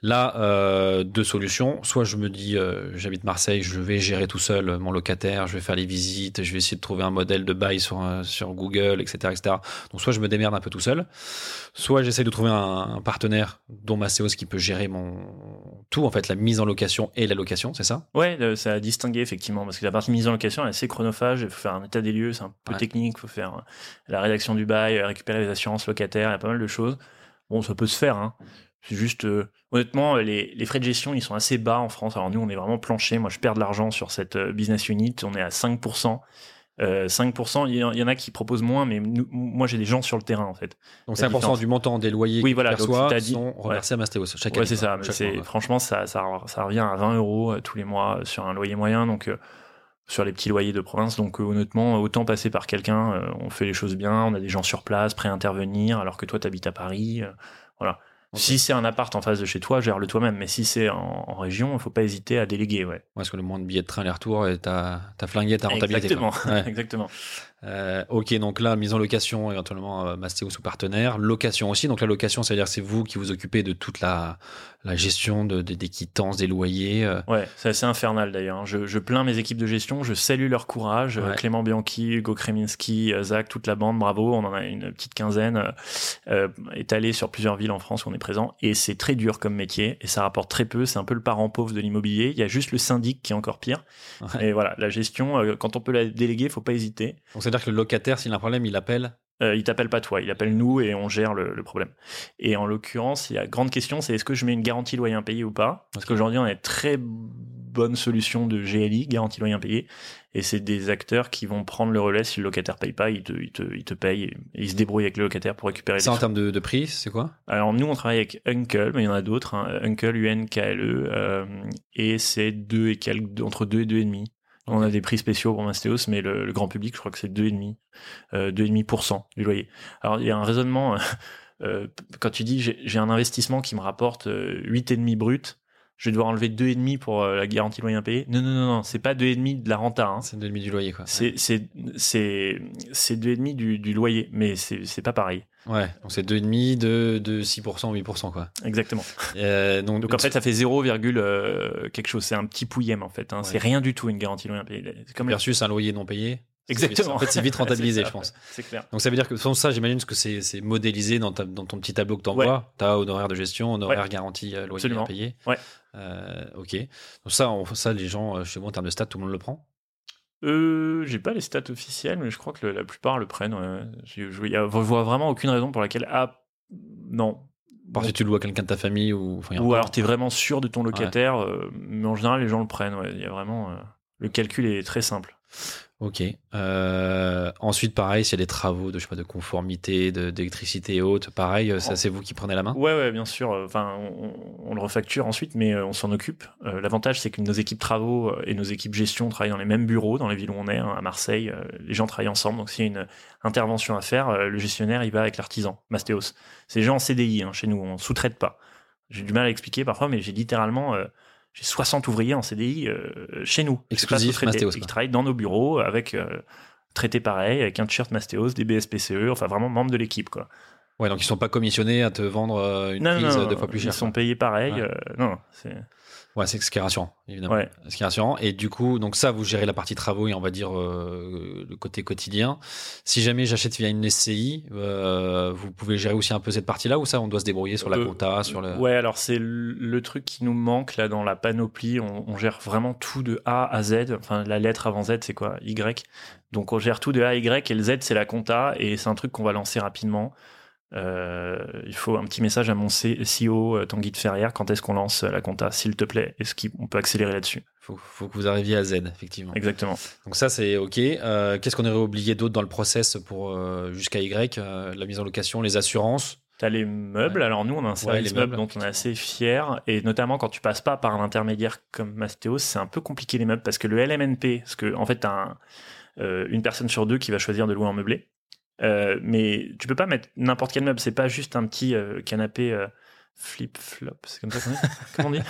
Là, euh, deux solutions. Soit je me dis, euh, j'habite Marseille, je vais gérer tout seul mon locataire, je vais faire les visites, je vais essayer de trouver un modèle de bail sur, euh, sur Google, etc., etc. Donc soit je me démerde un peu tout seul, soit j'essaie de trouver un, un partenaire dont Mastéos qui peut gérer mon tout, en fait, la mise en location et la location, c'est ça? Ouais, euh, ça a distingué effectivement, parce que la partie mise en location est assez chronophage, il faut faire un état des lieux, c'est un peu Ouais. technique, il faut faire euh, la rédaction du bail, euh, récupérer les assurances locataires, il y a pas mal de choses. Bon, ça peut se faire, hein. C'est juste, euh, honnêtement, les, les frais de gestion, ils sont assez bas en France. Alors nous, on est vraiment planché. Moi, je perds de l'argent sur cette euh, business unit. On est à 5%. Euh, 5%, il y, en- il y en a qui proposent moins, mais nous- moi, j'ai des gens sur le terrain, en fait. Donc La 5% différence. du montant des loyers Oui, voilà, perçoit dit- sont reversés à Mastéos chaque année. Ouais, c'est ça. mais chaque c'est, mois. franchement, ça, ça, ça revient à 20 euros euh, tous les mois euh, sur un loyer moyen. Donc, euh, sur les petits loyers de province. Donc, euh, honnêtement, autant passer par quelqu'un. euh, on fait les choses bien. On a des gens sur place, prêts à intervenir, alors que toi, tu habites à Paris. euh, voilà. Si c'est un appart en face de chez toi, gère-le toi-même. Mais si c'est en, en région, il faut pas hésiter à déléguer. Ouais. Parce que le moins de billets de train aller-retour, et t'as t'as flingué ta rentabilité. Exactement. Ouais. [LAUGHS] Exactement. Euh, ok, donc là, mise en location, éventuellement euh, Mastéos ou partenaire. Location aussi. Donc la location, c'est-à-dire c'est vous qui vous occupez de toute la, la gestion de, de- des quittances, des loyers. euh. Ouais, c'est assez infernal d'ailleurs. hein. Je, je plains mes équipes de gestion, je salue leur courage. Ouais. Clément Bianchi, Hugo Kreminski, Zach, toute la bande, bravo. On en a une petite quinzaine euh, étalée sur plusieurs villes en France où on est présent. Et c'est très dur comme métier et ça rapporte très peu. C'est un peu le parent pauvre de l'immobilier. Il y a juste le syndic qui est encore pire. Ouais. Et voilà, la gestion, quand on peut la déléguer, faut pas hésiter. Donc c'est-à-dire que le locataire, s'il a un problème, il appelle. Euh, il t'appelle pas toi, il appelle nous et on gère le, le problème. Et en l'occurrence, il y a grande question, c'est est-ce que je mets une garantie loyer impayé ou pas? Parce qu'aujourd'hui, on a une très bonne solution de GLI, garantie loyer impayé, et c'est des acteurs qui vont prendre le relais si le locataire paye pas, ils te, ils te, ils te payent et, et ils se débrouillent avec le locataire pour récupérer Ça en termes de, de prix, c'est quoi? Alors nous on travaille avec Uncle, mais il y en a d'autres, hein. Uncle, UNKLE, euh, et c'est deux et quelques, entre 2 et 2,5. On a des prix spéciaux pour Mastéos, mais le, le grand public, je crois que c'est 2,5, euh, 2,5% du loyer. Alors il y a un raisonnement, [LAUGHS] euh, quand tu dis j'ai un investissement qui me rapporte euh, 8,5 brut, je vais devoir enlever 2,5% pour euh, la garantie loyer impayé. Non, non, non, non, c'est pas 2,5% de la renta. Hein. C'est demi du loyer, quoi. C'est c'est c'est c'est 2,5 du, du loyer, mais c'est c'est pas pareil. Ouais, donc c'est 2,5 de, de 6%, 8%, quoi. Exactement. Euh, donc, Donc en fait, ça fait 0, euh, quelque chose. C'est un petit pouillème en fait. Hein. Ouais. C'est rien du tout une garantie loyer impayé. Comme versus un loyer non payé. Exactement. En fait, c'est vite [LAUGHS] rentabilisé, je pense. C'est clair. Donc ça veut dire que sans ça, j'imagine que c'est c'est modélisé dans, ta- dans ton petit tableau que tu envoies. Tu as honoraire de gestion, honoraire garantie, euh, loyer Absolument. impayé. Ouais. Euh, ok. Donc ça, on- ça, les gens, euh, chez moi, en termes de stats, tout le monde le prend. Euh, j'ai pas les stats officielles, mais je crois que le- la plupart le prennent. Ouais. Je, je, vois vraiment aucune raison pour laquelle ah non. Parce que tu le loues à quelqu'un de ta famille ou. enfin, Ou alors t'es vraiment sûr de ton locataire, euh, mais en général les gens le prennent. Ouais. Il y a vraiment euh, le calcul est très simple. Ok. Euh, ensuite, pareil, s'il y a des travaux de, je sais pas, de conformité, d'électricité et autres, pareil, euh, ça Oh. c'est vous qui prenez la main? Ouais, ouais, bien sûr. Enfin, on, on le refacture ensuite, mais euh, on s'en occupe. Euh, L'avantage, c'est que nos équipes travaux et nos équipes gestion travaillent dans les mêmes bureaux, dans les villes où on est, hein, à Marseille. les gens travaillent ensemble. Donc, s'il y a une intervention à faire, le gestionnaire, il va avec l'artisan, Mastéos. C'est gens en CDI hein, chez nous, on sous-traite pas. J'ai du mal à expliquer parfois, mais j'ai littéralement euh, j'ai 60 ouvriers en CDI euh, chez nous. Exclusif Mastéos, Qui travaillent dans nos bureaux avec euh, traités pareil, avec un t-shirt Mastéos, des BSPCE, enfin vraiment membres de l'équipe, quoi. Ouais, donc ils sont pas commissionnés à te vendre euh, une Non, prise non, deux fois plus Ils cher. sont quoi. payés pareil. Ouais. euh, non, non, c'est. Ouais, c'est ce qui est rassurant, évidemment. Ouais. Ce qui est rassurant. Et du coup, donc ça, vous gérez la partie travaux et on va dire euh, le côté quotidien. Si jamais j'achète via une SCI, euh, vous pouvez gérer aussi un peu cette partie-là ou ça, on doit se débrouiller sur la Euh, compta, sur le. Ouais, alors c'est le, le truc qui nous manque là dans la panoplie. On, on gère vraiment tout de A à Z. Enfin, la lettre avant Z, c'est quoi? Y. Donc on gère tout de A à Y et le Z, c'est la compta et c'est un truc qu'on va lancer rapidement. Euh, il faut un petit message à mon CEO euh, Tanguy de Ferrière. Quand est-ce qu'on lance euh, la compta, s'il te plaît Est-ce qu'on peut accélérer là-dessus? Faut, faut que vous arriviez à Z, effectivement. Exactement. Donc ça, c'est OK. Euh, Qu'est-ce qu'on aurait oublié d'autre dans le process pour euh, jusqu'à Y? La mise en location, les assurances? T'as les meubles. Ouais. Alors nous, on a un service les meuble meubles, dont on est assez fier, et notamment quand tu passes pas par un intermédiaire comme Mastéos, c'est un peu compliqué les meubles parce que le LMNP, parce que en fait, t'as un, une personne sur deux qui va choisir de louer en meublé, Euh, mais tu peux pas mettre n'importe quel meuble. C'est pas juste un petit euh, canapé. euh, flip-flop, c'est comme ça qu'on dit [LAUGHS] Comment on dit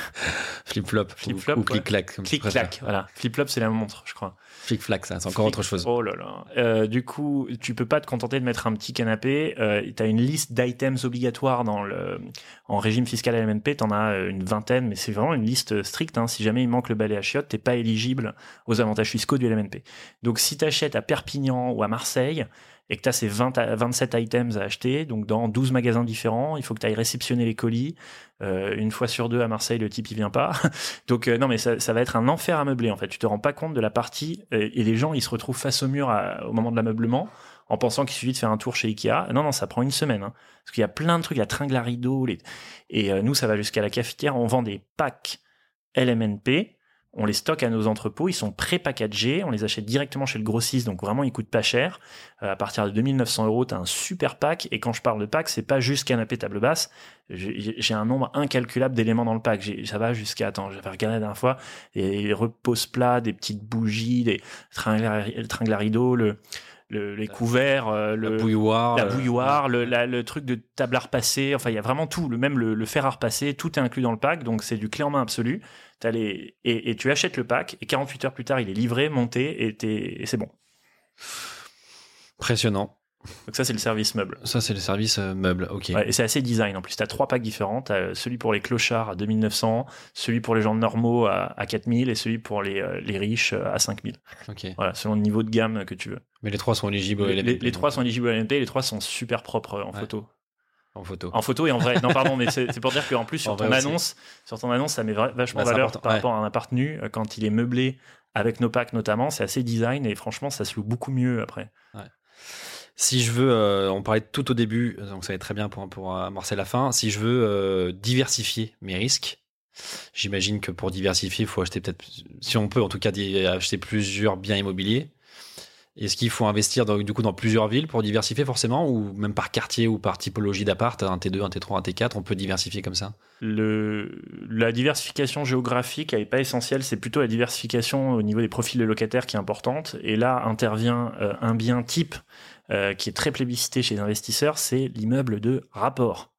Flip-flop. Flip-flop, Ou, ou ouais. clic-clac. comme préfères. Clic-clac, voilà. Flip-flop, c'est la montre, je crois. Flic-flac, ça, c'est encore autre chose. Oh là là. Euh, du coup, tu peux pas te contenter de mettre un petit canapé. Euh, tu as une liste d'items obligatoires dans le, en régime fiscal LMNP. Tu en as euh, une vingtaine, mais c'est vraiment une liste stricte. Hein. Si jamais il manque le balai à chiottes, t'es pas éligible aux avantages fiscaux du LMNP. Donc si tu achètes à Perpignan ou à Marseille et que tu as ces 20 à 27 items à acheter, donc dans 12 magasins différents, il faut que tu ailles réceptionner les colis. Euh, une fois sur deux à Marseille, le type il vient pas. [LAUGHS] Donc euh, non, mais ça, ça va être un enfer à meubler en fait. Tu te rends pas compte de la partie euh, et les gens ils se retrouvent face au mur à- au moment de l'ameublement en pensant qu'il suffit de faire un tour chez Ikea. Non non, ça prend une semaine hein. parce qu'il y a plein de trucs, la tringle à rideau, les... et euh, nous ça va jusqu'à la cafetière. On vend des packs LMNP. On les stocke à nos entrepôts, ils sont pré-packagés, on les achète directement chez le grossiste, donc vraiment ils coûtent pas cher. Euh, à partir de 2900 euros, tu as un super pack, et quand je parle de pack, c'est pas juste canapé table basse, j'ai un nombre incalculable d'éléments dans le pack. Ça va jusqu'à, attends, j'avais regardé la dernière fois, des repose-plats, des petites bougies, des tringles à, le tringle à rideau, le, le- les couverts, euh, La le, bouilloire. la euh, bouilloire, le, la- le truc de table à repasser, enfin il y a vraiment tout, le même le, le fer à repasser, tout est inclus dans le pack, donc c'est du clé en main absolu. Les, et, et tu achètes le pack, et 48 heures plus tard, il est livré, monté, et, c'est bon. Impressionnant. Donc ça, c'est le service meuble. Ça, c'est le service euh, meuble. Ok. Ouais, et c'est assez design en plus. Tu as trois packs différents. As celui pour les clochards à 2900, celui pour les gens normaux à, à 4000 et celui pour les, euh, les riches euh, à 5000. Ok. Voilà, selon le niveau de gamme que tu veux. Mais les trois sont éligibles au Les, LMNP, les trois sont éligibles à l'NP et les trois sont super propres euh, en Ouais. photo. En photo. En photo et en vrai. Non, pardon, mais c'est pour dire qu'en plus, [LAUGHS] sur En ton aussi. annonce, sur ton annonce, ça met vachement Bah, valeur par ouais. rapport à un appart nu. euh, Quand il est meublé avec nos packs notamment, c'est assez design et franchement, ça se loue beaucoup mieux après. Si je veux, euh, on parlait tout au début, donc ça va être très bien pour, pour amorcer la fin. Si je veux euh, diversifier mes risques, j'imagine que pour diversifier, il faut acheter peut-être, si on peut en tout cas, acheter plusieurs biens immobiliers. Est-ce qu'il faut investir dans- du coup dans plusieurs villes pour diversifier forcément, ou même par quartier ou par typologie d'appart, un T2, un T3, un T4, on peut diversifier comme ça? Le, la diversification géographique n'est pas essentielle, c'est plutôt la diversification au niveau des profils de locataires qui est importante. Et là intervient euh, un bien type euh, qui est très plébiscité chez les investisseurs, c'est l'immeuble de rapport.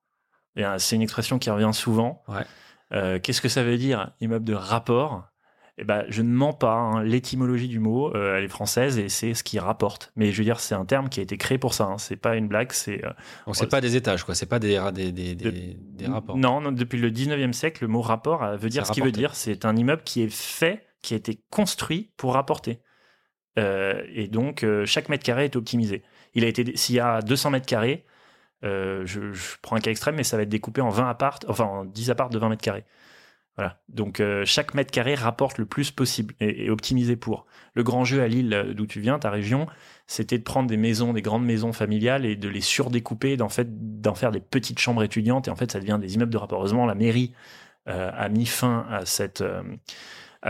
Euh, C'est une expression qui revient souvent. Ouais. Euh, Qu'est-ce que ça veut dire, immeuble de rapport? Eh ben, je ne mens pas. hein. L'étymologie du mot, euh, elle est française et c'est ce qui rapporte. Mais je veux dire, c'est un terme qui a été créé pour ça. hein. C'est pas une blague. C'est euh, Donc c'est pas des étages, quoi. C'est pas des, des, des, des, des rapports. non, non, depuis le 19e siècle, le mot rapport euh, veut dire ce qu'il veut dire. C'est un immeuble qui est fait, qui a été construit pour rapporter. Euh, et donc, euh, chaque mètre carré est optimisé. Il a été, s'il y a 200 mètres carrés, euh, je, je prends un cas extrême, mais ça va être découpé en 20 apparts, enfin en 10 apparts de 20 mètres carrés. Donc, euh, chaque mètre carré rapporte le plus possible et, optimisé pour. Le grand jeu à Lille, euh, d'où tu viens, ta région, c'était de prendre des maisons, des grandes maisons familiales et de les surdécouper, d'en faire des petites chambres étudiantes. Et en fait, ça devient des immeubles de rapport. Heureusement, la mairie euh, a mis fin à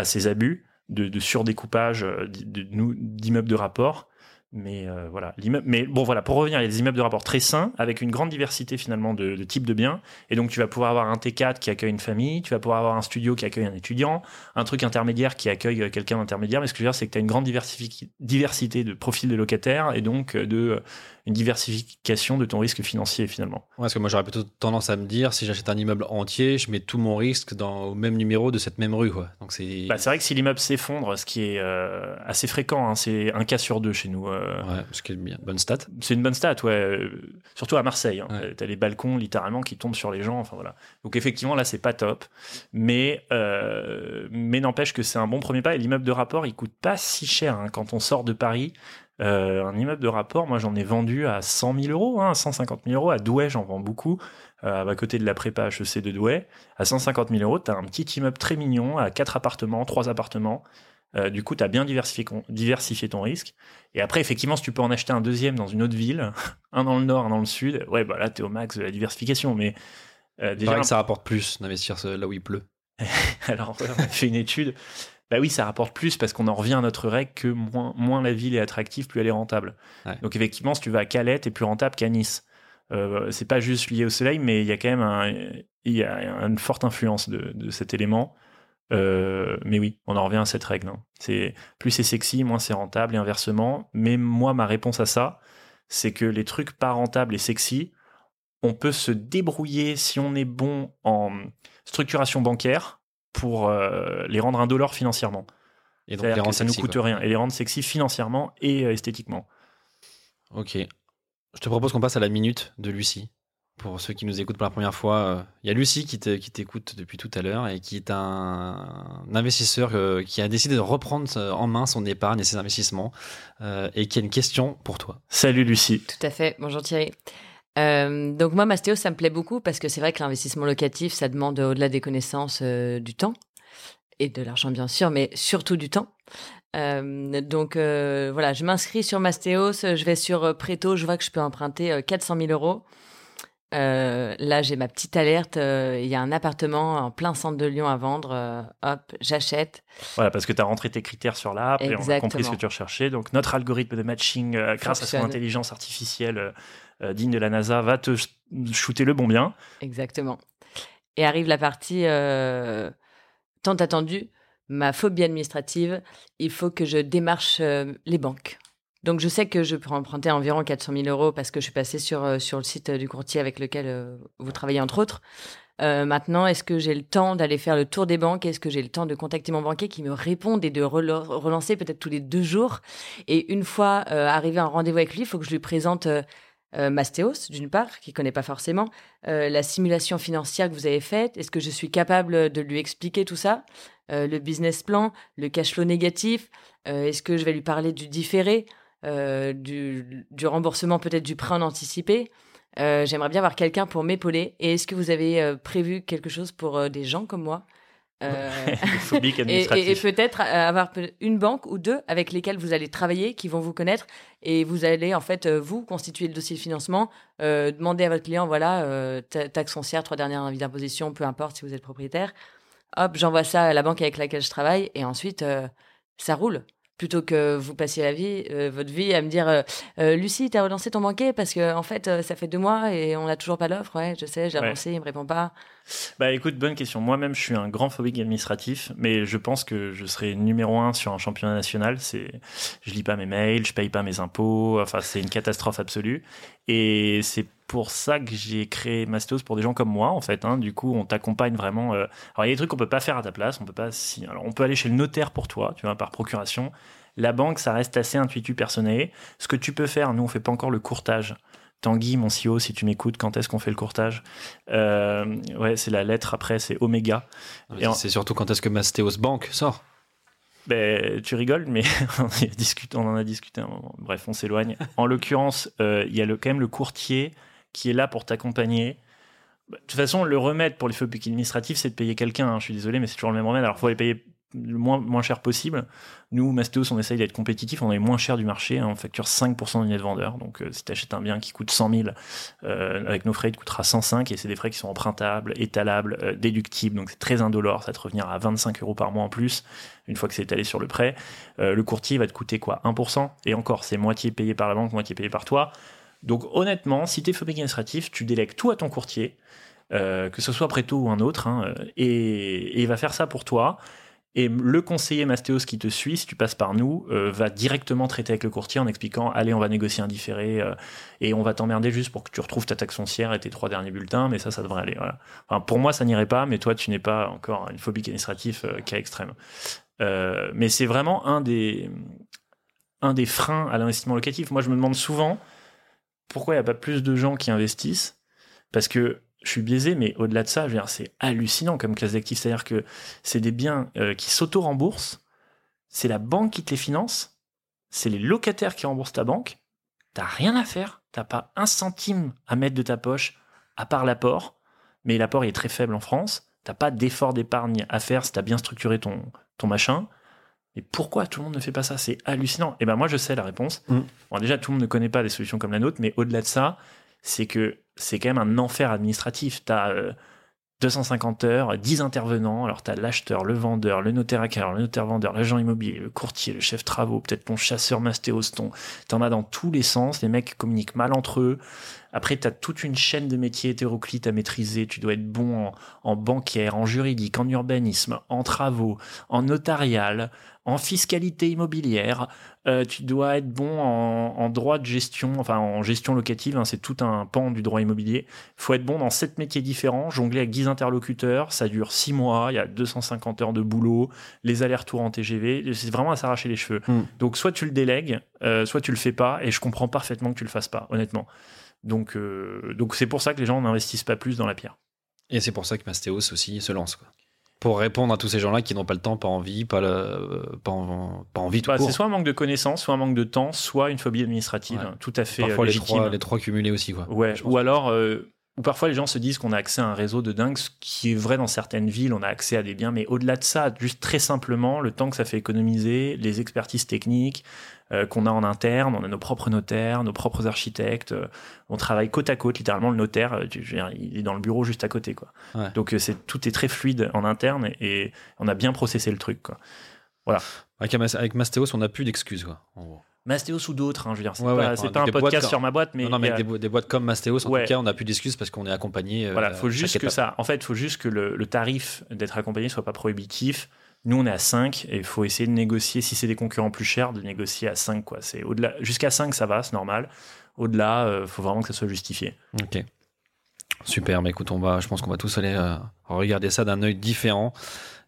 ces abus de, surdécoupage d'immeubles de rapport. Mais euh, voilà. Mais bon, voilà, pour revenir, il y a des immeubles de rapport très sains, avec une grande diversité finalement de, de types de biens. Et donc, tu vas pouvoir avoir un T4 qui accueille une famille, tu vas pouvoir avoir un studio qui accueille un étudiant, un truc intermédiaire qui accueille euh, quelqu'un d'intermédiaire. Mais ce que je veux dire, c'est que tu as une grande diversité de profils de locataires et donc euh, de euh, une diversification de ton risque financier finalement. Ouais, parce que moi j'aurais plutôt tendance à me dire si j'achète un immeuble entier, je mets tout mon risque dans, au même numéro de cette même rue. Quoi. Donc c'est. Bah, c'est vrai que si l'immeuble s'effondre, ce qui est euh, assez fréquent, hein, c'est un cas sur deux chez nous. euh, Ouais, ce qui est bien. Bonne stat. C'est une bonne stat, ouais. euh, Surtout à Marseille. Hein. Ouais. T'as les balcons littéralement qui tombent sur les gens. Enfin voilà. Donc effectivement là c'est pas top, mais euh, mais n'empêche que c'est un bon premier pas. Et l'immeuble de rapport il coûte pas si cher hein. quand on sort de Paris. Euh, un immeuble de rapport, moi j'en ai vendu à 100 000 euros, hein, 150 000 euros. À Douai j'en vends beaucoup. Euh, à côté de la prépa HEC de Douai, à 150 000 euros, t'as un petit immeuble très mignon à quatre appartements, trois appartements. Euh, du coup, tu as bien diversifié, diversifié ton risque. Et après, effectivement, si tu peux en acheter un deuxième dans une autre ville, [LAUGHS] un dans le nord, un dans le sud, ouais, bah là, tu es au max de la diversification. Mais déjà, que ça rapporte plus d'investir là où il pleut. [LAUGHS] alors, on a fait une étude. Bah oui, ça rapporte plus parce qu'on en revient à notre règle que moins, moins la ville est attractive, plus elle est rentable. Ouais. Donc, effectivement, si tu vas à Calais, t'es plus rentable qu'à Nice. Euh, c'est pas juste lié au soleil, mais il y a quand même un- il y a une forte influence de, de cet élément. Euh, mais oui, on en revient à cette règle. hein. C'est plus c'est sexy, moins c'est rentable et inversement. Mais moi, ma réponse à ça, c'est que les trucs pas rentables et sexy, on peut se débrouiller si on est bon en structuration bancaire pour euh, les rendre indolores financièrement. Et donc, C'est-à-dire les que rendre ça nous sexy, coûte quoi. rien et les rendre sexy financièrement et euh, esthétiquement. Ok. Je te propose qu'on passe à la minute de Lucie. Pour ceux qui nous écoutent pour la première fois, euh, il y a Lucie qui te- qui t'écoute depuis tout à l'heure et qui est un, un investisseur euh, qui a décidé de reprendre en main son épargne et ses investissements euh, et qui a une question pour toi. Salut Lucie. Tout à fait. Bonjour Thierry. Euh, donc moi, Mastéo, ça me plaît beaucoup parce que c'est vrai que l'investissement locatif, ça demande au-delà des connaissances euh, du temps et de l'argent bien sûr, mais surtout du temps. Euh, donc euh, voilà, je m'inscris sur Mastéos, je vais sur euh, Préto, je vois que je peux emprunter euh, 400 000 euros. Euh, là, j'ai ma petite alerte. euh, Il y a un appartement en plein centre de Lyon à vendre. euh, hop, j'achète. Voilà, parce que tu as rentré tes critères sur l'app et on a compris ce que tu recherchais. Donc, notre algorithme de matching, euh, grâce à son intelligence artificielle euh, digne de la NASA, va te sh- shooter le bon bien. Exactement. Et arrive la partie euh, tant attendue, ma phobie administrative. Il faut que je démarche euh, les banques. Donc je sais que je peux emprunter environ 400 000 euros parce que je suis passée sur, euh, sur le site du courtier avec lequel vous travaillez entre autres. Maintenant, est-ce que j'ai le temps d'aller faire le tour des banques? Est-ce que j'ai le temps de contacter mon banquier qui me répondent et de relancer peut-être tous les deux jours? Et une fois arrivé à un rendez-vous avec lui, il faut que je lui présente euh, Mastéos, d'une part, qui connaît pas forcément, euh, la simulation financière que vous avez faite. Est-ce que je suis capable de lui expliquer tout ça Euh, Le business plan, le cash flow négatif Est-ce que je vais lui parler du différé du, du remboursement peut-être du prêt en anticipé J'aimerais bien avoir quelqu'un pour m'épauler. Et est-ce que vous avez prévu quelque chose pour des gens comme moi? Euh, [LAUGHS] et, administratives. [LAUGHS] et- et peut-être avoir une banque ou deux avec lesquelles vous allez travailler, qui vont vous connaître, et vous allez en fait euh, vous constituer le dossier de financement, euh, demander à votre client, voilà, euh, ta- taxe foncière, trois dernières avis d'imposition, peu importe si vous êtes propriétaire. Hop, j'envoie ça à la banque avec laquelle je travaille, et ensuite ça roule. Plutôt que vous passiez la vie, votre vie à me dire, Lucie, t'as relancé ton banquier parce que en fait ça fait deux mois et on n'a toujours pas l'offre. Ouais, je sais, j'ai Ouais. relancé, il me répond pas. Bah écoute, bonne question. Moi-même, je suis un grand phobique administratif, mais je pense que je serai numéro un sur un championnat national. C'est, je lis pas mes mails, je paye pas mes impôts. Enfin, c'est une catastrophe absolue. Et c'est pour ça que j'ai créé Mastos pour des gens comme moi, en fait. hein. Du coup, on t'accompagne vraiment. euh, Alors, il y a des trucs qu'on peut pas faire à ta place. On peut pas. Si... Alors, on peut aller chez le notaire pour toi, tu vois, par procuration. La banque, ça reste assez intuitu personnel. Ce que tu peux faire, nous, on fait pas encore le courtage. Tanguy, mon CEO, si tu m'écoutes, quand est-ce qu'on fait le courtage Euh, Ouais, c'est la lettre après, c'est Oméga. En- C'est surtout quand est-ce que Mastéos Bank sort Ben, tu rigoles, mais [LAUGHS] on, discuté- on en a discuté un moment. Bref, on s'éloigne. En l'occurrence, euh, il y a le, quand même le courtier qui est là pour t'accompagner. Bah, De toute façon, le remède pour les phobiques administratifs, c'est de payer quelqu'un. hein. Je suis désolé, mais c'est toujours le même remède. Alors, il faut les payer le moins, moins cher possible. Nous, Mastéos, on essaye d'être compétitif. On est moins cher du marché. hein. On facture 5% du net vendeur. Donc, euh, si tu achètes un bien qui coûte 100 000, euh, avec nos frais, il te coûtera 105. Et c'est des frais qui sont empruntables, étalables, euh, déductibles. Donc, c'est très indolore. Ça te revenir à 25 euros par mois en plus, une fois que c'est étalé sur le prêt. Le courtier va te coûter quoi? 1% Et encore, c'est moitié payé par la banque, moitié payé par toi. Donc, honnêtement, si tu es phobique administratif, tu délègues tout à ton courtier. que ce soit Préto ou un autre, hein, et il va faire ça pour toi. Et le conseiller Mastéos qui te suit, si tu passes par nous, euh, va directement traiter avec le courtier en expliquant allez, on va négocier un différé euh, et on va t'emmerder juste pour que tu retrouves ta taxe foncière et tes trois derniers bulletins, mais ça, ça devrait aller. Enfin, pour moi, ça n'irait pas, mais toi, tu n'es pas encore une phobie administrative euh, cas extrême. Euh, mais c'est vraiment un des, un des freins à l'investissement locatif. Moi, je me demande souvent pourquoi il n'y a pas plus de gens qui investissent? Parce que je suis biaisé, mais au-delà de ça, c'est hallucinant comme classe d'actifs. C'est-à-dire que c'est des biens euh, qui s'auto-remboursent, c'est la banque qui te les finance, c'est les locataires qui remboursent ta banque. T'as rien à faire, t'as pas un centime à mettre de ta poche, à part l'apport, mais l'apport est très faible en France. T'as pas d'effort d'épargne à faire si t'as bien structuré ton, ton machin. Et pourquoi tout le monde ne fait pas ça? C'est hallucinant. Et ben moi je sais la réponse. Mm. Bon, déjà tout le monde ne connaît pas des solutions comme la nôtre, mais au-delà de ça, c'est que c'est quand même un enfer administratif. Tu as 250 heures, 10 intervenants, alors tu as l'acheteur, le vendeur, le notaire acquéreur, le notaire vendeur, l'agent immobilier, le courtier, le chef travaux, peut-être ton chasseur mastéos, ton... t'en as dans tous les sens, les mecs communiquent mal entre eux, Après, tu as toute une chaîne de métiers hétéroclites à maîtriser. Tu dois être bon en, en bancaire, en juridique, en urbanisme, en travaux, en notarial, en fiscalité immobilière. Euh, tu dois être bon en, en droit de gestion, enfin en gestion locative. hein, c'est tout un pan du droit immobilier. faut être bon dans sept métiers différents, jongler avec 10 interlocuteurs. Ça dure 6 mois. Il y a 250 heures de boulot, les allers-retours en TGV. C'est vraiment à s'arracher les cheveux. Mm. Donc, soit tu le délègues, euh, soit tu le fais pas. Et je comprends parfaitement que tu le fasses pas, honnêtement. Donc, euh, donc c'est pour ça que les gens n'investissent pas plus dans la pierre. Et c'est pour ça que Mastéos aussi se lance. Quoi. Pour répondre à tous ces gens-là qui n'ont pas le temps, pas envie, pas, le, pas, en- pas envie tout Bah, c'est soit un manque de connaissances, soit un manque de temps, soit une phobie administrative, Ouais. hein, tout à fait Parfois euh, les légitime. trois, les trois cumulés aussi. Quoi. Ouais, ou alors, euh, ou parfois les gens se disent qu'on a accès à un réseau de dingue, ce qui est vrai dans certaines villes, on a accès à des biens, mais au-delà de ça, juste très simplement, le temps que ça fait économiser, les expertises techniques euh, qu'on a en interne, on a nos propres notaires, nos propres architectes, euh, on travaille côte à côte, littéralement le notaire, euh, tu- dire, il est dans le bureau juste à côté, quoi. Ouais. Donc c'est tout est très fluide en interne et on a bien processé le truc, quoi. Avec, Mas- avec Mastéos, on n'a plus d'excuses. Quoi, en gros. Mastéos ou d'autres, hein, je veux dire, c'est Ouais, pas, ouais, un podcast sur ma boîte, mais, non, non, mais il a- des, bo- des boîtes comme Mastéos, en Ouais. tout cas, on n'a plus d'excuses parce qu'on est accompagné. euh, Voilà, faut juste que étape. ça. En fait, faut juste que le, le tarif d'être accompagné soit pas prohibitif. Nous, on est à 5 et il faut essayer de négocier. Si c'est des concurrents plus chers, de négocier à 5. Quoi. C'est au-delà. Jusqu'à 5, ça va, c'est normal. Au-delà, euh, faut vraiment que ça soit justifié. Ok. Super, mais écoute, on va, je pense qu'on va tous aller euh, regarder ça d'un œil différent.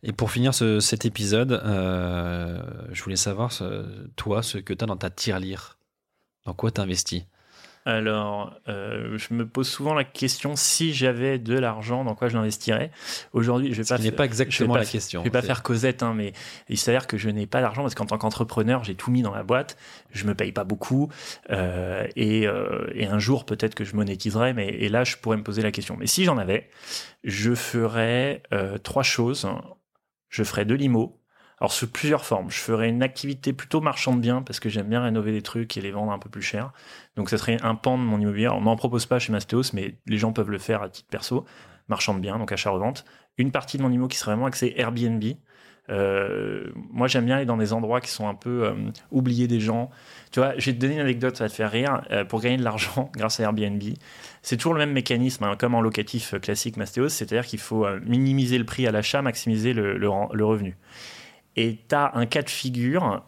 Et pour finir ce- cet épisode, euh, je voulais savoir, ce- toi, ce que tu as dans ta tirelire. Dans quoi tu investis Alors, euh, je me pose souvent la question si j'avais de l'argent, dans quoi je l'investirais. Aujourd'hui, je vais Ce pas. qui n'est pas je exactement pas la faire- question. Je vais pas faire Cosette, hein, mais il s'avère que je n'ai pas d'argent parce qu'en tant qu'entrepreneur, j'ai tout mis dans la boîte. Je me paye pas beaucoup. euh, et, euh, et un jour, peut-être que je monétiserai, mais et là, je pourrais me poser la question. Mais si j'en avais, je ferais trois choses. Je ferais de l'IMO. Alors, sous plusieurs formes. Je ferais une activité plutôt marchand de biens parce que j'aime bien rénover des trucs et les vendre un peu plus cher. Donc, ça serait un pan de mon immobilier. On m'en propose pas chez Mastéos, mais les gens peuvent le faire à titre perso. Marchand de biens, donc achat-revente. Une partie de mon immo qui serait vraiment axée Airbnb. Euh, moi, j'aime bien aller dans des endroits qui sont un peu euh, oubliés des gens. Tu vois, je vais te donner une anecdote, ça va te faire rire. Euh, pour gagner de l'argent [LAUGHS] grâce à Airbnb, c'est toujours le même mécanisme, hein, comme en locatif classique Mastéos, c'est-à-dire qu'il faut euh, minimiser le prix à l'achat, maximiser le, revenu. Et tu as un cas de figure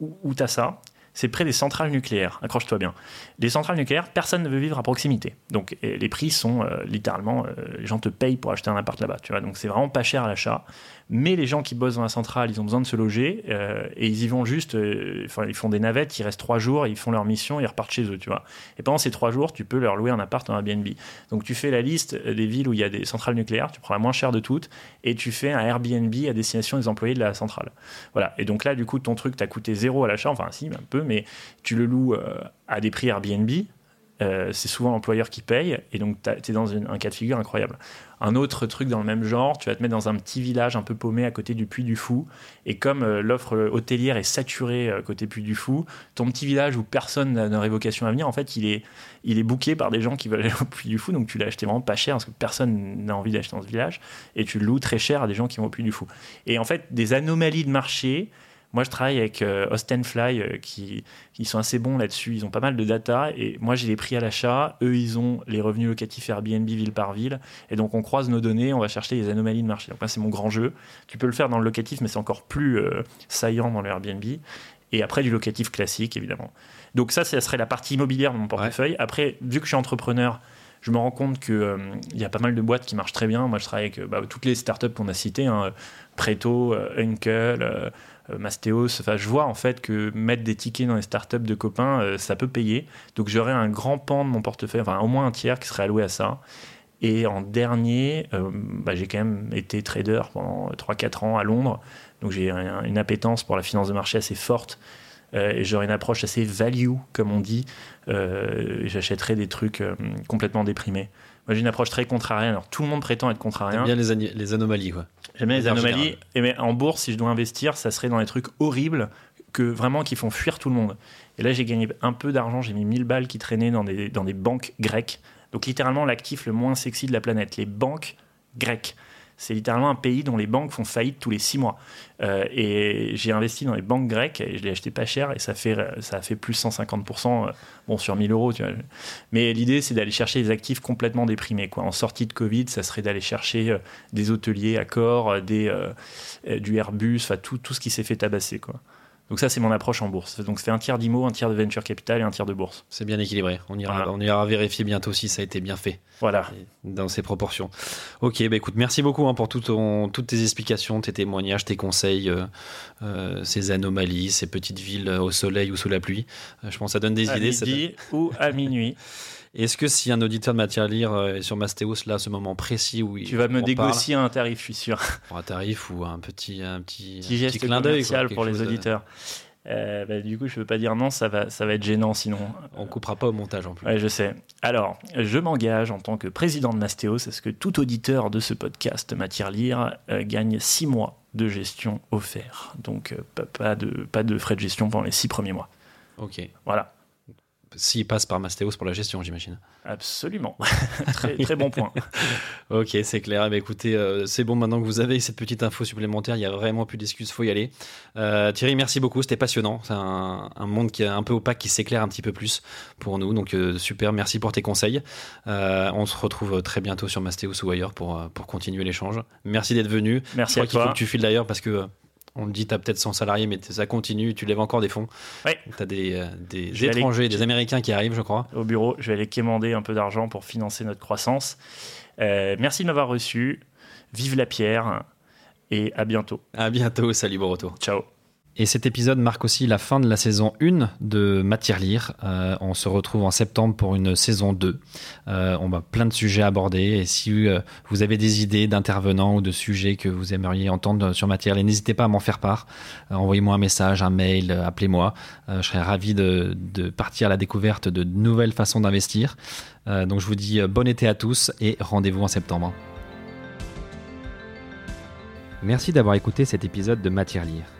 où, tu as ça, c'est près des centrales nucléaires, accroche-toi bien. Les centrales nucléaires, personne ne veut vivre à proximité. Donc les prix sont euh, littéralement, euh, les gens te payent pour acheter un appart là-bas, tu vois. Donc c'est vraiment pas cher à l'achat. Mais les gens qui bossent dans la centrale, ils ont besoin de se loger euh, et ils y vont juste, euh, enfin ils font des navettes, ils restent trois jours, ils font leur mission, ils repartent chez eux, tu vois. Et pendant ces trois jours, tu peux leur louer un appart en Airbnb. Donc tu fais la liste des villes où il y a des centrales nucléaires, tu prends la moins chère de toutes et tu fais un Airbnb à destination des employés de la centrale. Voilà. Et donc là, du coup, ton truc t'a coûté zéro à l'achat, enfin si, un peu, mais tu le loues euh, à des prix Airbnb. Euh, c'est souvent l'employeur qui paye et donc tu es dans un cas de figure incroyable. Un autre truc dans le même genre, tu vas te mettre dans un petit village un peu paumé à côté du Puy du Fou et comme euh, l'offre hôtelière est saturée euh, côté Puy du Fou, ton petit village où personne n'a n'a révocation à venir, en fait, il est, il est booké par des gens qui veulent [LAUGHS] aller au Puy du Fou, donc tu l'as acheté vraiment pas cher parce que personne n'a envie d'acheter dans ce village et tu le loues très cher à des gens qui vont au Puy du Fou. Et en fait, des anomalies de marché. Moi, je travaille avec euh, Ostenfly euh, qui, qui sont assez bons là-dessus. Ils ont pas mal de data et moi, j'ai les prix à l'achat. Eux, ils ont les revenus locatifs Airbnb ville par ville. Et donc, on croise nos données, on va chercher les anomalies de marché. Donc, là, c'est mon grand jeu. Tu peux le faire dans le locatif, mais c'est encore plus euh, saillant dans le Airbnb. Et après, du locatif classique, évidemment. Donc, ça, ça serait la partie immobilière de mon portefeuille. Après, vu que je suis entrepreneur, je me rends compte qu'il y a pas mal de boîtes qui marchent très bien. Moi, je travaille avec euh, bah, toutes les startups qu'on a citées, hein, Preto, euh, Uncle, euh, euh, Mastéos. Enfin, je vois en fait que mettre des tickets dans les startups de copains, euh, ça peut payer. Donc, j'aurais un grand pan de mon portefeuille, enfin, au moins un tiers qui serait alloué à ça. Et en dernier, euh, bah, j'ai quand même été trader pendant 3-4 ans à Londres. Donc, j'ai un- une appétence pour la finance de marché assez forte. Euh, et j'aurais une approche assez value, comme on dit. Euh, J'achèterais des trucs euh, complètement déprimés. Moi, j'ai une approche très contrarienne. Alors, tout le monde prétend être contrarien. bien les, anomalies, quoi. J'aime bien les anomalies. Et mais en bourse, si je dois investir, ça serait dans les trucs horribles que vraiment qui font fuir tout le monde. Et là, j'ai gagné un peu d'argent. J'ai mis 1000 balles qui traînaient dans des, dans des banques grecques. Donc, littéralement, l'actif le moins sexy de la planète. Les banques grecques. C'est littéralement un pays dont les banques font faillite tous les six mois. Euh, et j'ai investi dans les banques grecques et je l'ai acheté pas cher et ça, fait, ça a fait plus 150% euh, bon, sur 1000 euros. Mais l'idée, c'est d'aller chercher des actifs complètement déprimés. Quoi. En sortie de Covid, ça serait d'aller chercher euh, des hôteliers à corps, des, du Airbus, tout, tout ce qui s'est fait tabasser. Quoi. Donc ça, c'est mon approche en bourse. Donc c'est un tiers d'IMO, un tiers de venture capital et un tiers de bourse. C'est bien équilibré. On ira, on ira vérifier bientôt si ça a été bien fait. Voilà. Dans ces proportions. Ok, bah écoute, merci beaucoup hein, pour tout toutes tes explications, tes témoignages, tes conseils, euh, euh, ces anomalies, ces petites villes au soleil ou sous la pluie. Euh, je pense que ça donne des à idées. Midi ou à minuit. [LAUGHS] Est-ce que si un auditeur de matière lire est sur Mastéos, là, à ce moment précis où tu vas me négocier un tarif, je suis sûr. Pour un tarif ou un petit, un petit, petit geste petit clin d'œil pour les auditeurs. Euh, bah, du coup, je ne veux pas dire non, ça va, ça va être gênant sinon. On coupera pas au montage en plus. Ouais, je sais. Alors, je m'engage en tant que président de Mastéos à ce que tout auditeur de ce podcast Matière Lire euh, gagne 6 mois de gestion offert. Donc, euh, pas, de, pas de frais de gestion pendant les 6 premiers mois. Ok. Voilà. S'il passe par Mastéos pour la gestion, j'imagine. Absolument. [LAUGHS] très, très bon point. ok, c'est clair. Eh ben, écoutez, euh, c'est bon maintenant que vous avez cette petite info supplémentaire. Il n'y a vraiment plus d'excuses, faut y aller. Euh, Thierry, merci beaucoup. C'était passionnant. C'est un, monde qui est un peu opaque, qui s'éclaire un petit peu plus pour nous. Donc euh, super, merci pour tes conseils. on se retrouve très bientôt sur Mastéos ou ailleurs pour, pour continuer l'échange. Merci d'être venu. Merci à toi. Il faut que tu files d'ailleurs parce que on le dit, tu as peut-être 100 salariés, mais ça continue, tu lèves encore des fonds. Oui. Tu as des, euh, des étrangers, des Américains qui arrivent, je crois. Au bureau, je vais aller quémander un peu d'argent pour financer notre croissance. Euh, merci de m'avoir reçu. Vive la pierre et à bientôt. À bientôt, salut, bon retour. Ciao. Et cet épisode marque aussi la fin de la saison 1 de Matière Lire. Euh, on se retrouve en septembre pour une saison 2. Euh, on va plein de sujets aborder. Et si euh, vous avez des idées d'intervenants ou de sujets que vous aimeriez entendre sur Matière Lire, n'hésitez pas à m'en faire part. Envoyez-moi un message, un mail, appelez-moi. je serais ravi de, de, partir à la découverte de nouvelles façons d'investir. donc je vous dis bon été à tous et rendez-vous en septembre. Merci d'avoir écouté cet épisode de Matière Lire.